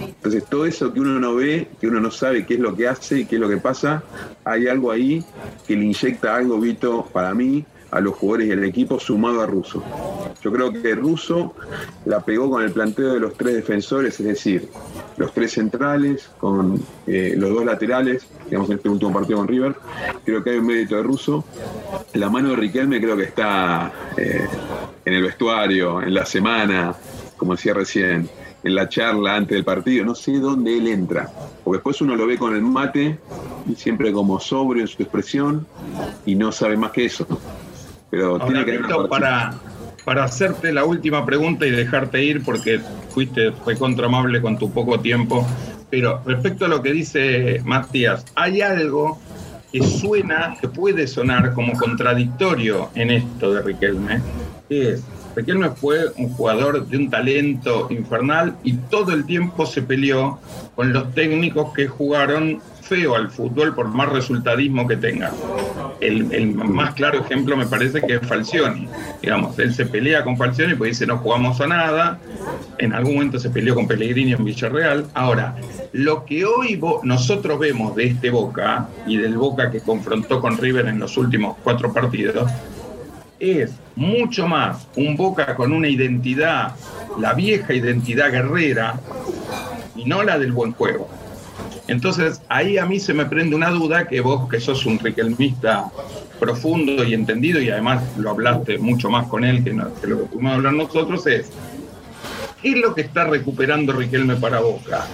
Entonces todo eso que uno no ve, que uno no sabe qué es lo que hace y qué es lo que pasa, hay algo ahí que le inyecta algo, Vito, para mí, a los jugadores y al equipo sumado a Russo. Yo creo que Russo la pegó con el planteo de los tres defensores, es decir, los tres centrales, con eh, los dos laterales, digamos en este último partido con River. Creo que hay un mérito de Russo. La mano de Riquelme creo que está eh, en el vestuario, en la semana, como decía recién, en la charla antes del partido. No sé dónde él entra, porque después uno lo ve con el mate, siempre como sobrio en su expresión, y no sabe más que eso. Pero Ahora, tiene que Víctor, para, para hacerte la última pregunta y dejarte ir, porque fuiste recontra amable con tu poco tiempo, pero respecto a lo que dice Matías, hay algo que suena, que puede sonar como contradictorio en esto de Riquelme, que es, Riquelme fue un jugador de un talento infernal y todo el tiempo se peleó con los técnicos que jugaron feo al fútbol por más resultadismo que tenga. El, más claro ejemplo me parece que es Falcioni. Digamos, él se pelea con Falcioni porque dice no jugamos a nada. En algún momento se peleó con Pellegrini en Villarreal. Ahora, lo que hoy nosotros vemos de este Boca y del Boca que confrontó con River en los últimos cuatro partidos es mucho más un Boca con una identidad, la vieja identidad guerrera, y no la del buen juego. Entonces, ahí a mí se me prende una duda que vos, que sos un riquelmista profundo y entendido, y además lo hablaste mucho más con él que, no- que lo que pudimos hablar nosotros, es, ¿qué es lo que está recuperando Riquelme para Boca?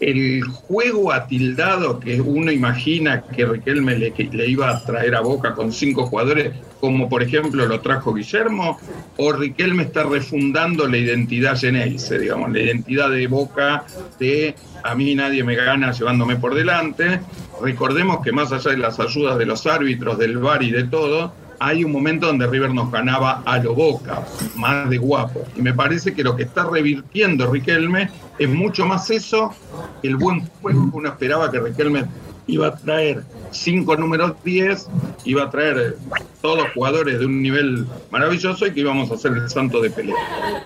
el juego atildado que uno imagina que Riquelme le, iba a traer a Boca con cinco jugadores, como por ejemplo lo trajo Guillermo, o Riquelme está refundando la identidad Geneise, digamos, la identidad de Boca de a mí nadie me gana llevándome por delante. Recordemos que más allá de las ayudas de los árbitros, del VAR y de todo, hay un momento donde River nos ganaba a lo boca, más de guapo. Y me parece que lo que está revirtiendo Riquelme es mucho más eso que el buen juego que uno esperaba que Riquelme iba a traer cinco números 10, iba a traer todos jugadores de un nivel maravilloso y que íbamos a hacer el santo de pelea.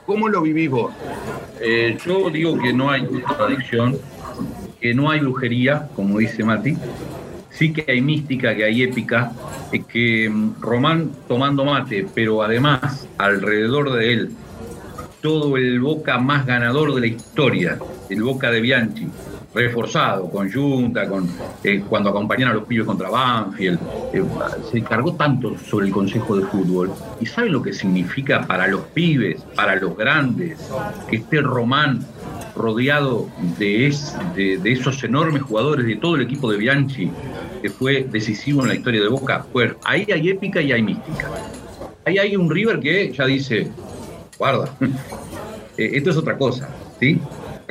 ¿Cómo lo vivís vos? Eh, yo digo que no hay contradicción, que no hay brujería, como dice Mati, sí que hay mística, que hay épica, que mm, Román tomando mate, pero además alrededor de él todo el Boca más ganador de la historia, el Boca de Bianchi, reforzado, con Junta, con, eh, cuando acompañaron a los pibes contra Banfield, eh, se cargó tanto sobre el Consejo de Fútbol. ¿Y saben lo que significa para los pibes, para los grandes, que esté Román rodeado de, de, esos enormes jugadores, de todo el equipo de Bianchi, que fue decisivo en la historia de Boca? Pues ahí hay épica y hay mística. Ahí hay un River que ya dice, guarda, [laughs] eh, esto es otra cosa, ¿sí?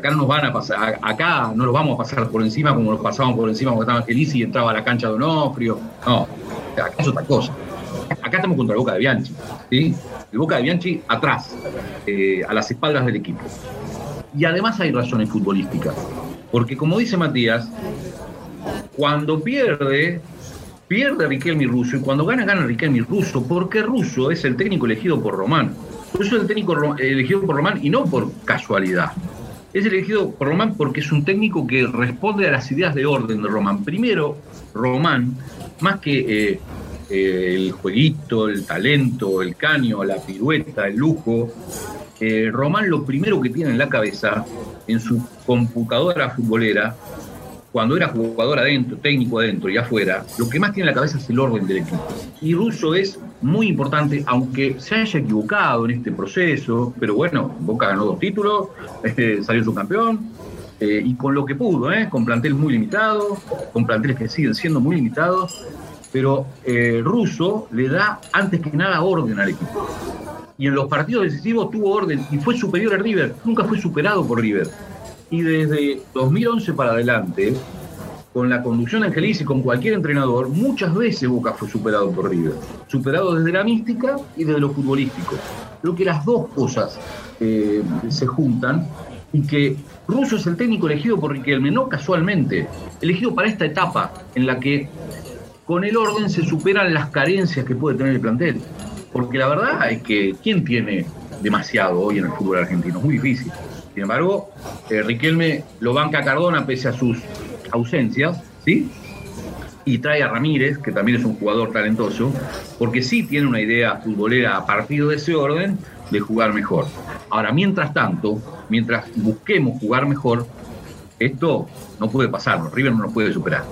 Acá no nos van a pasar, acá no los vamos a pasar por encima como nos pasaban por encima cuando estaba Feliz y entraba a la cancha de Onofrio. No, acá es otra cosa. Acá estamos contra el Boca de Bianchi, ¿sí? El Boca de Bianchi atrás, eh, a las espaldas del equipo. Y además hay razones futbolísticas. Porque como dice Matías, cuando pierde, pierde Riquelme Russo y cuando gana, gana Riquelme Russo, porque Russo es el técnico elegido por Román. Russo es el técnico elegido por Román y no por casualidad es elegido por Román porque es un técnico que responde a las ideas de orden de Román. Primero, Román, más que eh, eh, el jueguito, el talento, el caño, la pirueta, el lujo, eh, Román lo primero que tiene en la cabeza, en su computadora futbolera, cuando era jugador adentro, técnico adentro y afuera, lo que más tiene en la cabeza es el orden del equipo. Y Russo es muy importante, aunque se haya equivocado en este proceso, pero bueno, Boca ganó dos títulos, este, salió su campeón, eh, y con lo que pudo, ¿eh? con planteles muy limitados, con planteles que siguen siendo muy limitados, pero eh, Russo le da antes que nada orden al equipo. Y en los partidos decisivos tuvo orden y fue superior a River, nunca fue superado por River. Y desde 2011 para adelante, con la conducción de Angelis y con cualquier entrenador, muchas veces Boca fue superado por River. Superado desde la mística y desde lo futbolístico. Creo que las dos cosas eh, se juntan y que Russo es el técnico elegido por Riquelme, no casualmente, elegido para esta etapa en la que con el orden se superan las carencias que puede tener el plantel. Porque la verdad es que ¿quién tiene demasiado hoy en el fútbol argentino? Es muy difícil. Sin embargo, eh, Riquelme lo banca a Cardona pese a sus ausencias, ¿sí? Y trae a Ramírez, que también es un jugador talentoso, porque sí tiene una idea futbolera a partir de ese orden de jugar mejor. Ahora, mientras tanto, mientras busquemos jugar mejor, esto no puede pasar, River no nos puede superar.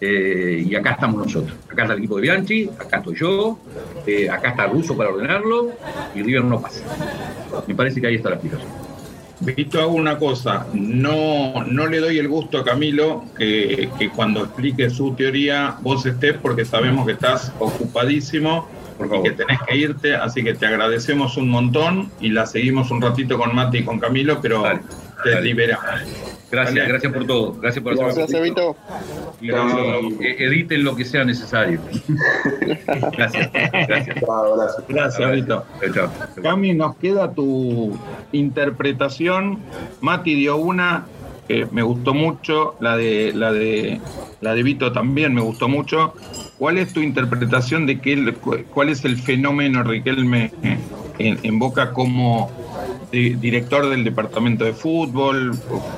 Eh, y acá estamos nosotros. Acá está el equipo de Bianchi, acá estoy yo, eh, acá está Russo para ordenarlo, y River no pasa. Me parece que ahí está la explicación. Vito, hago una cosa, no, no le doy el gusto a Camilo que, cuando explique su teoría vos estés porque sabemos que estás ocupadísimo y que tenés que irte, así que te agradecemos un montón y la seguimos un ratito con Mati y con Camilo, pero te liberamos. Gracias, gracias por todo. Gracias por Gracias, Evito. editen lo que sea necesario. [laughs] gracias. Gracias. Gracias, Evito. Cami, nos queda tu interpretación. Mati dio una que me gustó mucho, la de la de la de Vito también me gustó mucho. ¿Cuál es tu interpretación de qué, cuál es el fenómeno Riquelme en, en Boca como director del departamento de fútbol,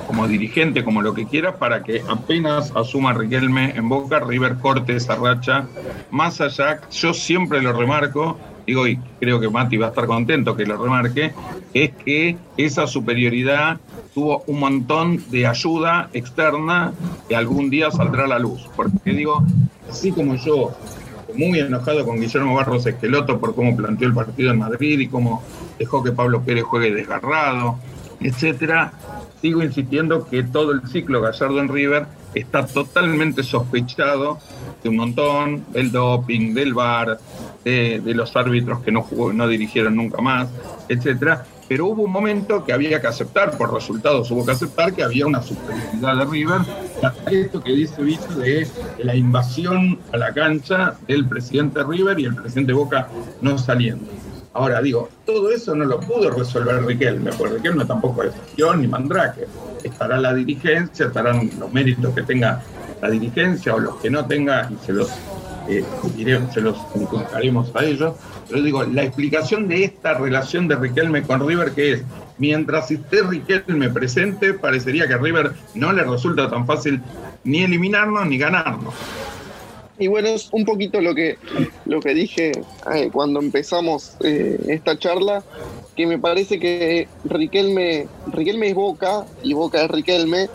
como dirigente, como lo que quiera, para que apenas asuma Riquelme en Boca, River corte esa racha. Más allá, yo siempre lo remarco, digo, y creo que Mati va a estar contento que lo remarque, es que esa superioridad tuvo un montón de ayuda externa que algún día saldrá a la luz. Porque digo, así como yo muy enojado con Guillermo Barros Esqueloto por cómo planteó el partido en Madrid y cómo dejó que Pablo Pérez juegue desgarrado, etcétera. sigo insistiendo que todo el ciclo Gallardo en River está totalmente sospechado de un montón, del doping, del VAR, de, los árbitros que no, jugó, no dirigieron nunca más, etcétera. Pero hubo un momento que había que aceptar, por resultados hubo que aceptar que había una superioridad de River. Esto que dice Vito de la invasión a la cancha del presidente River y el presidente Boca no saliendo. Ahora digo, todo eso no lo pudo resolver Riquelme, porque Riquelme tampoco es gestión ni mandrake. Estará la dirigencia, estarán los méritos que tenga la dirigencia o los que no tenga, y se los, eh, se los inculcaremos a ellos. Pero digo, la explicación de esta relación de Riquelme con River, que es, mientras esté Riquelme presente, parecería que a River no le resulta tan fácil ni eliminarnos ni ganarnos. Y bueno, es un poquito lo que, lo que dije eh, cuando empezamos eh, esta charla, que me parece que Riquelme, Riquelme es Boca y Boca es Riquelme,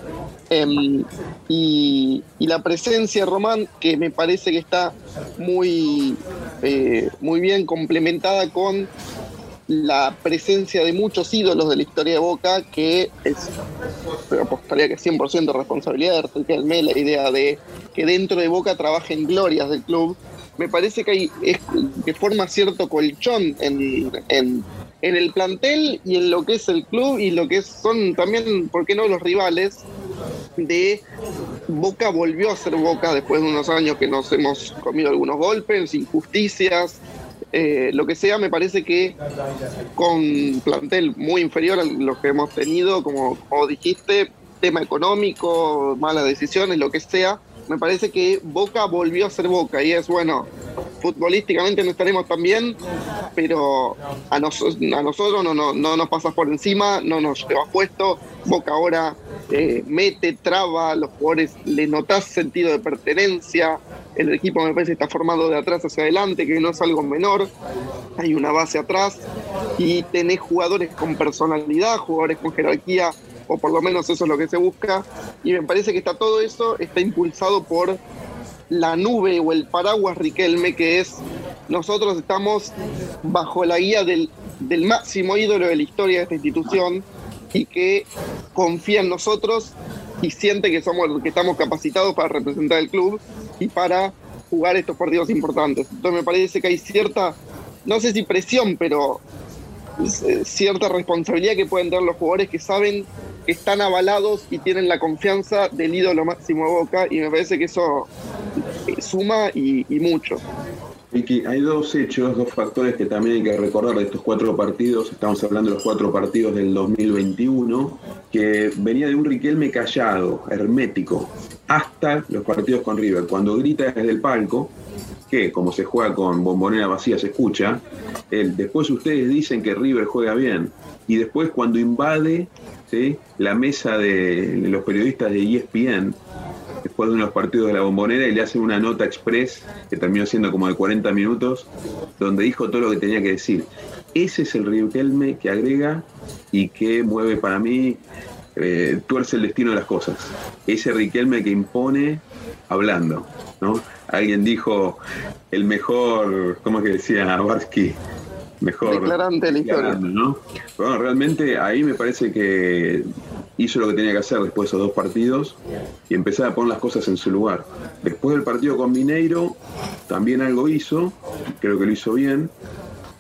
em, y, la presencia Román, que me parece que está muy, eh, muy bien complementada con la presencia de muchos ídolos de la historia de Boca, que es, apostaría que 100% responsabilidad de Riquelme, la idea de que dentro de Boca trabajen glorias del club, me parece que, hay, es, que forma cierto colchón en, en, en el plantel y en lo que es el club y lo que son también, ¿por qué no?, los rivales de Boca volvió a ser Boca después de unos años que nos hemos comido algunos golpes, injusticias, eh, lo que sea, me parece que con plantel muy inferior a los que hemos tenido, como, como dijiste, tema económico, malas decisiones, lo que sea, me parece que Boca volvió a ser Boca y es bueno, futbolísticamente no estaremos tan bien, pero a, nos- a nosotros no, no, no nos pasas por encima, no nos llevas puesto, Boca ahora eh, mete, traba, los jugadores le notas sentido de pertenencia, el equipo me parece está formado de atrás hacia adelante, que no es algo menor, hay una base atrás y tenés jugadores con personalidad, jugadores con jerarquía, o por lo menos eso es lo que se busca, y me parece que está todo eso está impulsado por la nube o el paraguas Riquelme, que es nosotros estamos bajo la guía del, del máximo ídolo de la historia de esta institución y que confía en nosotros y siente que somos que estamos capacitados para representar el club y para jugar estos partidos importantes. Entonces me parece que hay cierta, no sé si presión, pero eh, cierta responsabilidad que pueden tener los jugadores que saben que están avalados y tienen la confianza del ídolo máximo de Boca y me parece que eso eh, suma y mucho. Vicky, hay dos hechos, dos factores que también hay que recordar de estos cuatro partidos. Estamos hablando de los cuatro partidos del 2021, que venía de un Riquelme callado, hermético, hasta los partidos con River. Cuando grita desde el palco, que como se juega con bombonera vacía se escucha, él, después ustedes dicen que River juega bien. Y después cuando invade la mesa de los periodistas de ESPN, después de unos partidos de la bombonera y le hacen una nota express que terminó siendo como de 40 minutos, donde dijo todo lo que tenía que decir. Ese es el Riquelme que agrega y que mueve para mí, eh, tuerce el destino de las cosas. Ese Riquelme que impone hablando, ¿no? Alguien dijo el mejor, ¿cómo es que decía Barsky? Mejor Declarante de la historia. ¿no? Bueno, realmente ahí me parece que hizo lo que tenía que hacer después de esos dos partidos y empezar a poner las cosas en su lugar. Después del partido con Mineiro, también algo hizo, creo que lo hizo bien.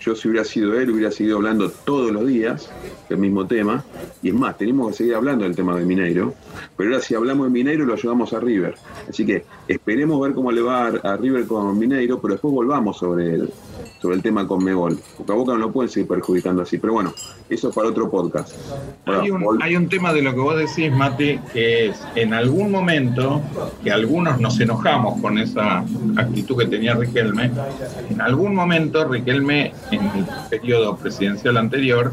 Yo si hubiera sido él, hubiera seguido hablando todos los días del mismo tema. Y es más, tenemos que seguir hablando del tema de Mineiro. Pero ahora si hablamos de Mineiro, lo llevamos a River. Así que esperemos ver cómo le va a, River con Mineiro, pero después volvamos sobre el, sobre el tema con Megol. Porque a Boca no lo pueden seguir perjudicando así. Pero bueno, eso es para otro podcast. Hay un, hay un tema de lo que vos decís, Mati, que es en algún momento, que algunos nos enojamos con esa actitud que tenía Riquelme, en algún momento Riquelme, en el periodo presidencial anterior,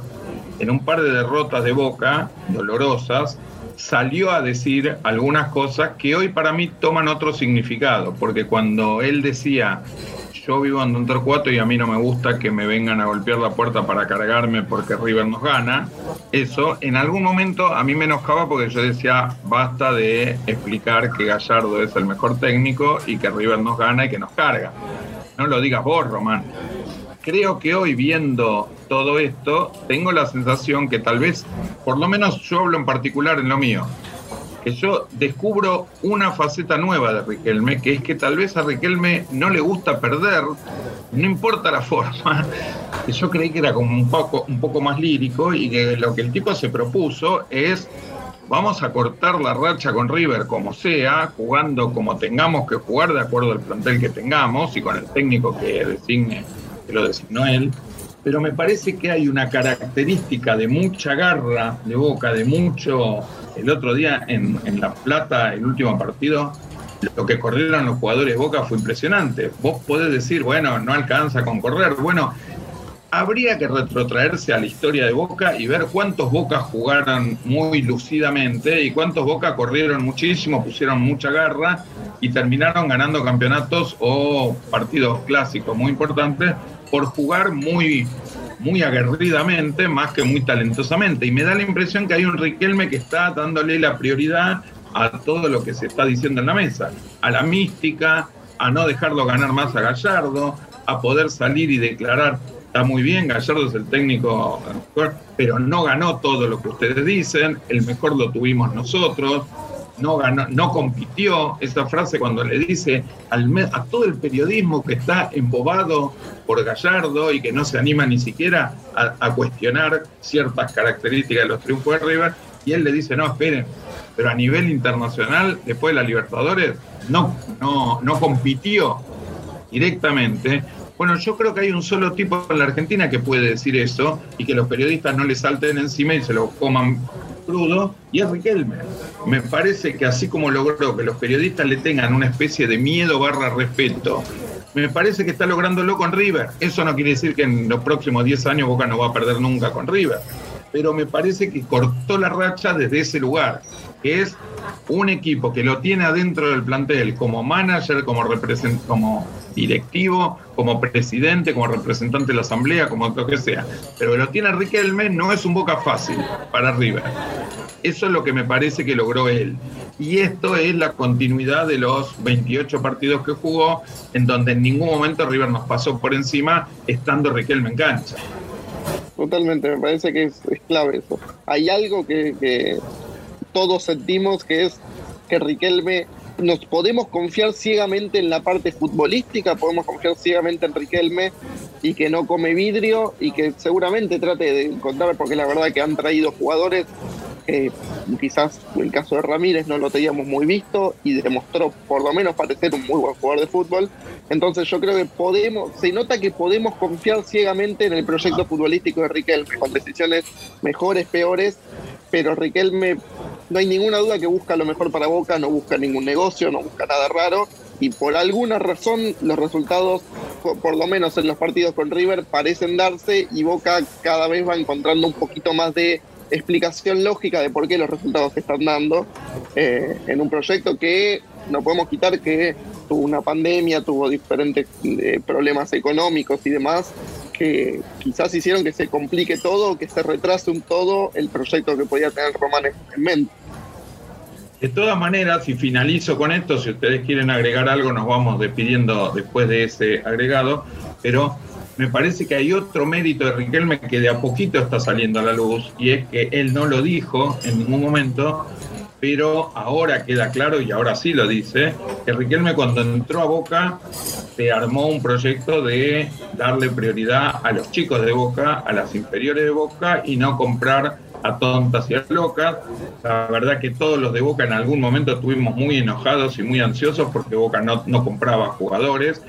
en un par de derrotas de Boca, dolorosas, salió a decir algunas cosas que hoy para mí toman otro significado, porque cuando él decía yo vivo en Don Torcuato y a mí no me gusta que me vengan a golpear la puerta para cargarme porque River nos gana. Eso en algún momento a mí me enojaba porque yo decía basta de explicar que Gallardo es el mejor técnico y que River nos gana y que nos carga. No lo digas vos, Román. Creo que hoy viendo todo esto, tengo la sensación que tal vez, por lo menos yo hablo en particular en lo mío, que yo descubro una faceta nueva de Riquelme, que es que tal vez a Riquelme no le gusta perder, no importa la [laughs] forma, que yo creí que era como un poco, un poco más lírico y que lo que el tipo se propuso es vamos a cortar la racha con River como sea, jugando como tengamos que jugar de acuerdo al plantel que tengamos y con el técnico que designe que lo designó él, pero me parece que hay una característica de mucha garra de boca, de mucho. El otro día en, La Plata, el último partido, lo que corrieron los jugadores Boca fue impresionante. Vos podés decir, bueno, no alcanza con correr. Bueno, habría que retrotraerse a la historia de Boca y ver cuántos Bocas jugaron muy lucidamente y cuántos Boca corrieron muchísimo, pusieron mucha garra y terminaron ganando campeonatos o partidos clásicos muy importantes por jugar muy, muy aguerridamente más que muy talentosamente. Y me da la impresión que hay un Riquelme que está dándole la prioridad a todo lo que se está diciendo en la mesa, a la mística, a no dejarlo ganar más a Gallardo, a poder salir y declarar, está muy bien, Gallardo es el técnico, pero no ganó todo lo que ustedes dicen, el mejor lo tuvimos nosotros, no ganó, no compitió, esa frase cuando le dice al, a todo el periodismo que está embobado por Gallardo y que no se anima ni siquiera a, cuestionar ciertas características de los triunfos de River, y él le dice, no, esperen, pero a nivel internacional, después de la Libertadores, no, no, no compitió directamente. Bueno, yo creo que hay un solo tipo en la Argentina que puede decir eso y que los periodistas no le salten encima y se lo coman crudo, y es Riquelme. Me parece que así como logró que los periodistas le tengan una especie de miedo barra respeto, me parece que está lográndolo con River. Eso no quiere decir que en los próximos 10 años Boca no va a perder nunca con River, pero me parece que cortó la racha desde ese lugar, que es un equipo que lo tiene adentro del plantel como manager, como, como directivo, como presidente, como representante de la asamblea, como lo que sea. Pero que lo tiene Riquelme no es un boca fácil para River. Eso es lo que me parece que logró él. Y esto es la continuidad de los 28 partidos que jugó, en donde en ningún momento River nos pasó por encima, estando Riquelme en cancha. Totalmente, me parece que es, clave eso. Hay algo que todos sentimos que es que Riquelme nos podemos confiar ciegamente en la parte futbolística, podemos confiar ciegamente en Riquelme y que no come vidrio y que seguramente trate de encontrar, porque la verdad que han traído jugadores, eh, quizás el caso de Ramírez no lo teníamos muy visto y demostró por lo menos parecer un muy buen jugador de fútbol. Entonces yo creo que podemos, se nota que podemos confiar ciegamente en el proyecto futbolístico de Riquelme, con decisiones mejores, peores, pero Riquelme no hay ninguna duda que busca lo mejor para Boca, no busca ningún negocio, no busca nada raro y por alguna razón los resultados, por, lo menos en los partidos con River, parecen darse y Boca cada vez va encontrando un poquito más de explicación lógica de por qué los resultados se están dando eh, en un proyecto que no podemos quitar que tuvo una pandemia, tuvo diferentes eh, problemas económicos y demás, que quizás hicieron que se complique todo, que se retrase un todo el proyecto que podía tener Román en mente. De todas maneras, y finalizo con esto, si ustedes quieren agregar algo, nos vamos despidiendo después de ese agregado, pero me parece que hay otro mérito de Riquelme que de a poquito está saliendo a la luz, y es que él no lo dijo en ningún momento, pero ahora queda claro, y ahora sí lo dice, que Riquelme cuando entró a Boca se armó un proyecto de darle prioridad a los chicos de Boca, a las inferiores de Boca, y no comprar a tontas y a locas. La verdad que todos los de Boca en algún momento estuvimos muy enojados y muy ansiosos porque Boca no, no compraba jugadores.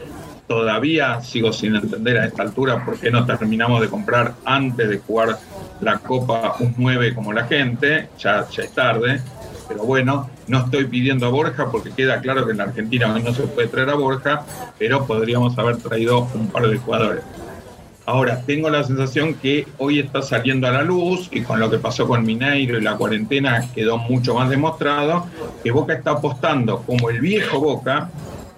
Todavía sigo sin entender a esta altura por qué no terminamos de comprar antes de jugar la Copa un 9 como la gente, ya, ya es tarde pero bueno, no estoy pidiendo a Borja porque queda claro que en la Argentina no se puede traer a Borja, pero podríamos haber traído un par de jugadores. Ahora, tengo la sensación que hoy está saliendo a la luz y con lo que pasó con Mineiro y la cuarentena quedó mucho más demostrado que Boca está apostando como el viejo Boca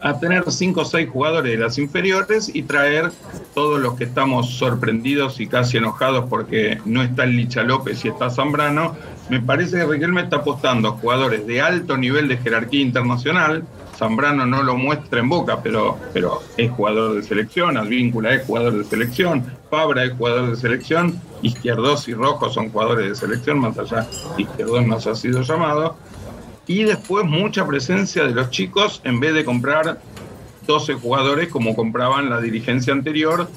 a tener cinco o seis jugadores de las inferiores y traer todos los que estamos sorprendidos y casi enojados porque no está el Licha López y está Zambrano. Me parece que Riquelme está apostando a jugadores de alto nivel de jerarquía internacional. Zambrano no lo muestra en boca, pero, pero es jugador de selección, Advíncula es jugador de selección, Fabra es jugador de selección, Izquierdos y Rojo son jugadores de selección, más allá Izquierdos no se ha sido llamado y después mucha presencia de los chicos en vez de comprar 12 jugadores como compraban la dirigencia anterior,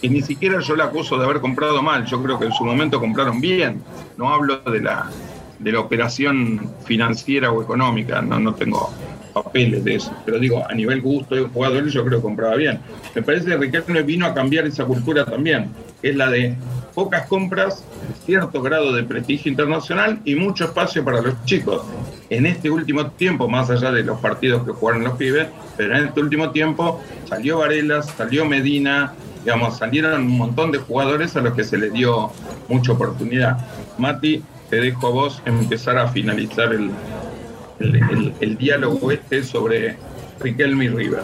que ni siquiera yo la acuso de haber comprado mal, yo creo que en su momento compraron bien, no hablo de la, de la operación financiera o económica, no, no tengo papeles de eso, pero digo, a nivel gusto de jugadores yo creo que compraba bien. Me parece que Riquelme vino a cambiar esa cultura también, que es la de pocas compras, cierto grado de prestigio internacional y mucho espacio para los chicos. En este último tiempo, más allá de los partidos que jugaron los pibes, pero en este último tiempo salió Varelas, salió Medina, digamos, salieron un montón de jugadores a los que se les dio mucha oportunidad. Mati, te dejo a vos empezar a finalizar el, el, diálogo este sobre Riquelme y River.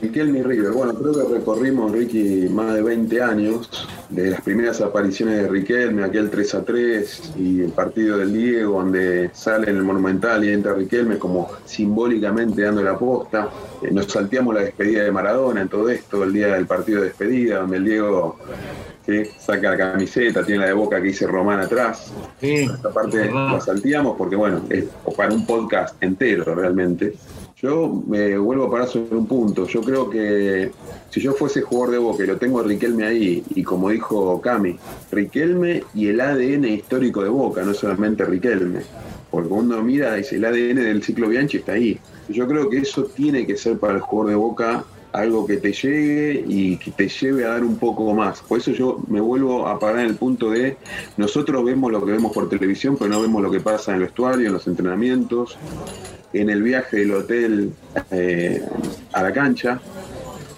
Riquelme y River. Bueno, creo que recorrimos, Ricky, más de 20 años de las primeras apariciones de Riquelme, aquel 3 a 3 y el partido del Diego, donde sale en el Monumental y entra Riquelme como simbólicamente dando la posta. Eh, nos salteamos la despedida de Maradona en todo esto, el día del partido de despedida, donde el Diego saca la camiseta, tiene la de boca que dice Román atrás. Esta parte la salteamos porque, bueno, es para un podcast entero realmente. Yo me vuelvo a parar sobre un punto. Yo creo que si yo fuese jugador de Boca y lo tengo a Riquelme ahí, y como dijo Cami, Riquelme y el ADN histórico de Boca, no solamente Riquelme. Porque uno mira, dice el ADN del ciclo Bianchi está ahí. Yo creo que eso tiene que ser para el jugador de Boca algo que te llegue y que te lleve a dar un poco más. Por eso yo me vuelvo a parar en el punto de nosotros vemos lo que vemos por televisión, pero no vemos lo que pasa en el vestuario, en los entrenamientos en el viaje del hotel eh, a la cancha,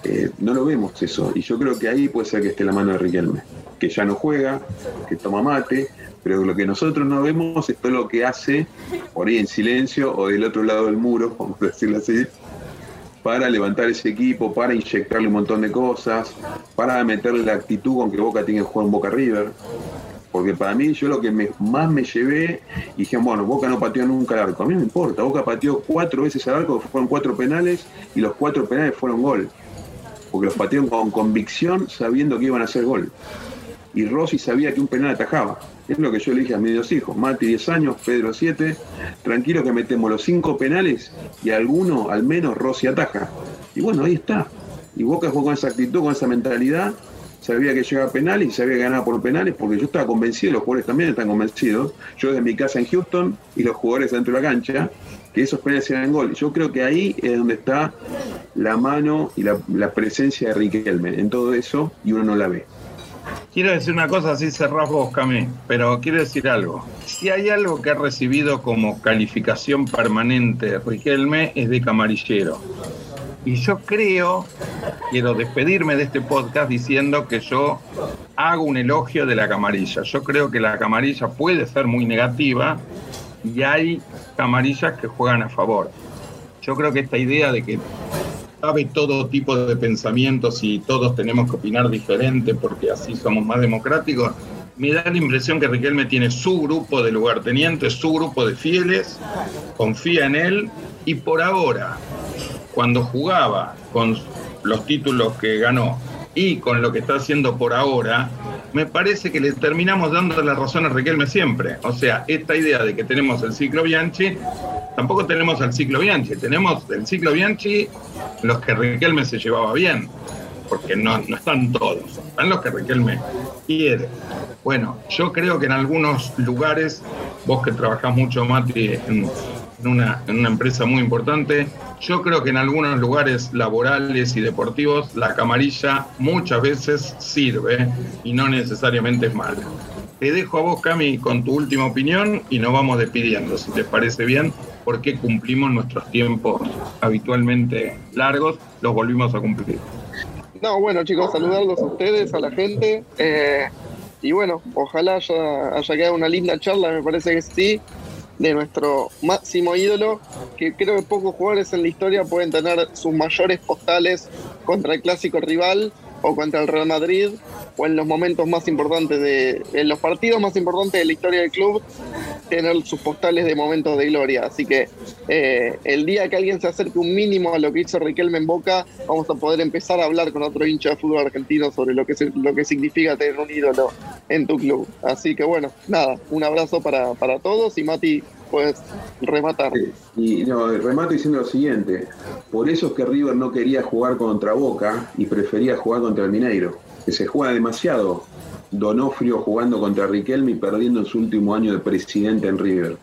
eh, no lo vemos eso. Y yo creo que ahí puede ser que esté la mano de Riquelme, que ya no juega, que toma mate, pero lo que nosotros no vemos es todo lo que hace, por ahí en silencio o del otro lado del muro, [laughs] vamos a decirlo así, para levantar ese equipo, para inyectarle un montón de cosas, para meterle la actitud con que Boca tiene que jugar en Boca River. Porque para mí, yo lo que más me llevé, y dije, bueno, Boca no pateó nunca el arco. A mí no me importa, Boca pateó cuatro veces el arco, fueron cuatro penales, y los cuatro penales fueron gol. Porque los pateó con convicción, sabiendo que iban a hacer gol. Y Rossi sabía que un penal atajaba. Es lo que yo le dije a mis dos hijos, Mati 10 años, Pedro 7, tranquilo que metemos los cinco penales y alguno, al menos, Rossi ataja. Y bueno, ahí está. Y Boca jugó con esa actitud, con esa mentalidad, sabía que llegaba a penales y sabía que ganaba por penales porque yo estaba convencido, los jugadores también están convencidos, yo desde mi casa en Houston y los jugadores dentro de la cancha, que esos penales eran gol. Yo creo que ahí es donde está la mano y la, presencia de Riquelme en todo eso y uno no la ve. Quiero decir una cosa, así cerrás vos, Cami, pero quiero decir algo. Si hay algo que ha recibido como calificación permanente Riquelme es de camarillero. Y yo creo, quiero despedirme de este podcast diciendo que yo hago un elogio de la camarilla. Yo creo que la camarilla puede ser muy negativa y hay camarillas que juegan a favor. Yo creo que esta idea de que sabe todo tipo de pensamientos y todos tenemos que opinar diferente porque así somos más democráticos, me da la impresión que Riquelme tiene su grupo de lugartenientes, su grupo de fieles, confía en él y por ahora cuando jugaba con los títulos que ganó y con lo que está haciendo por ahora, me parece que le terminamos dando la razón a Riquelme siempre. O sea, esta idea de que tenemos el ciclo Bianchi, tampoco tenemos el ciclo Bianchi, tenemos el ciclo Bianchi los que Riquelme se llevaba bien, porque no, no están todos, están los que Riquelme quiere. Bueno, yo creo que en algunos lugares, vos que trabajás mucho, Mati, en, en una, en una empresa muy importante. Yo creo que en algunos lugares laborales y deportivos la camarilla muchas veces sirve y no necesariamente es mala. Te dejo a vos, Cami, con tu última opinión y nos vamos despidiendo, si te parece bien, porque cumplimos nuestros tiempos habitualmente largos, los volvimos a cumplir. No, bueno chicos, saludarlos a ustedes, a la gente. Eh, y bueno, ojalá haya, haya quedado una linda charla, me parece que sí. De nuestro máximo ídolo, que creo que pocos jugadores en la historia pueden tener sus mayores postales contra el clásico rival o contra el Real Madrid o en los momentos más importantes de en los partidos más importantes de la historia del club tener sus postales de momentos de gloria. Así que eh, el día que alguien se acerque un mínimo a lo que hizo Riquelme en Boca vamos a poder empezar a hablar con otro hincha de fútbol argentino sobre lo que lo que significa tener un ídolo en tu club. Así que bueno nada un abrazo para, para todos y Mati puedes rematar. Y no, remato diciendo lo siguiente, por eso es que River no quería jugar contra Boca y prefería jugar contra el Mineiro, que se juega demasiado. Donofrio jugando contra Riquelme y perdiendo en su último año de presidente en River,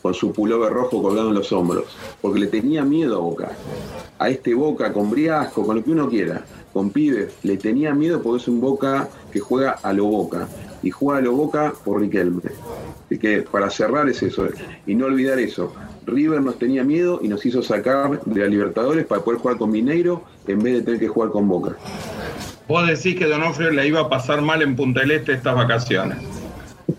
con su pullover rojo colgado en los hombros, porque le tenía miedo a Boca. A este Boca con Briasco, con lo que uno quiera, con pibes, le tenía miedo porque es un Boca que juega a lo Boca y lo Boca por Riquelme. Así que para cerrar es eso, y no olvidar eso. River nos tenía miedo y nos hizo sacar de la Libertadores para poder jugar con Mineiro en vez de tener que jugar con Boca. Vos decís que Donofrio le iba a pasar mal en Punta del Este estas vacaciones.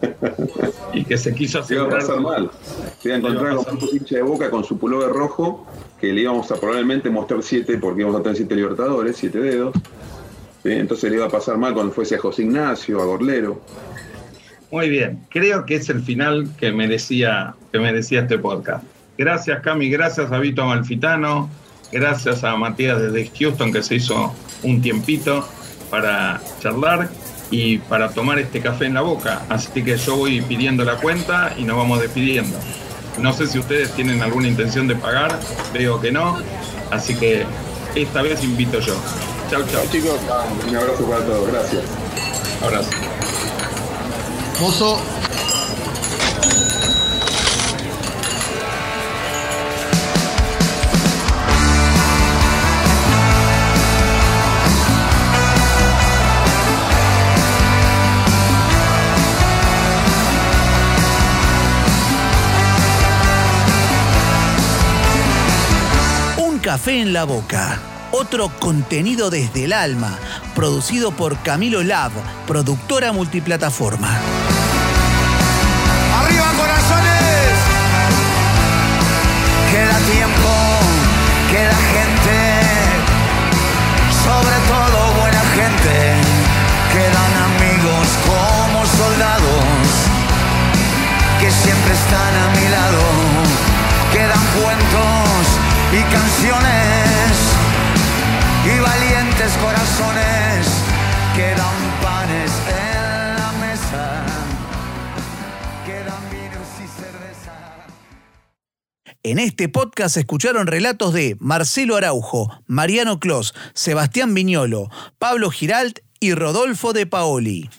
[laughs] y que se quiso Se iba a pasar mal. Se iba a encontrar con un hincha de boca con su pullover rojo, que le íbamos a probablemente mostrar siete, porque íbamos a tener siete libertadores, siete dedos. Entonces le iba a pasar mal cuando fuese a José Ignacio, a Gorlero. Muy bien, creo que es el final que merecía, que merecía este podcast. Gracias Cami, gracias a Vito Malfitano, gracias a Matías desde Houston que se hizo un tiempito para charlar y para tomar este café en la boca. Así que yo voy pidiendo la cuenta y nos vamos despidiendo. No sé si ustedes tienen alguna intención de pagar, veo que no, así que esta vez invito yo. Chau, chau. chicos, un abrazo para todos, gracias. Abrazo. Mozo. Un café en la boca. Otro contenido desde el alma, producido por Camilo Lab, productora multiplataforma. ¡Arriba, corazones! Queda tiempo, queda gente, sobre todo buena gente. Quedan amigos como soldados que siempre están a mi lado. Quedan cuentos y canciones y valientes corazones. Quedan panes en la mesa. Quedan y cerveza. En este podcast escucharon relatos de Marcelo Araujo, Mariano Clos, Sebastián Viñolo, Pablo Giralt y Rodolfo de Paoli.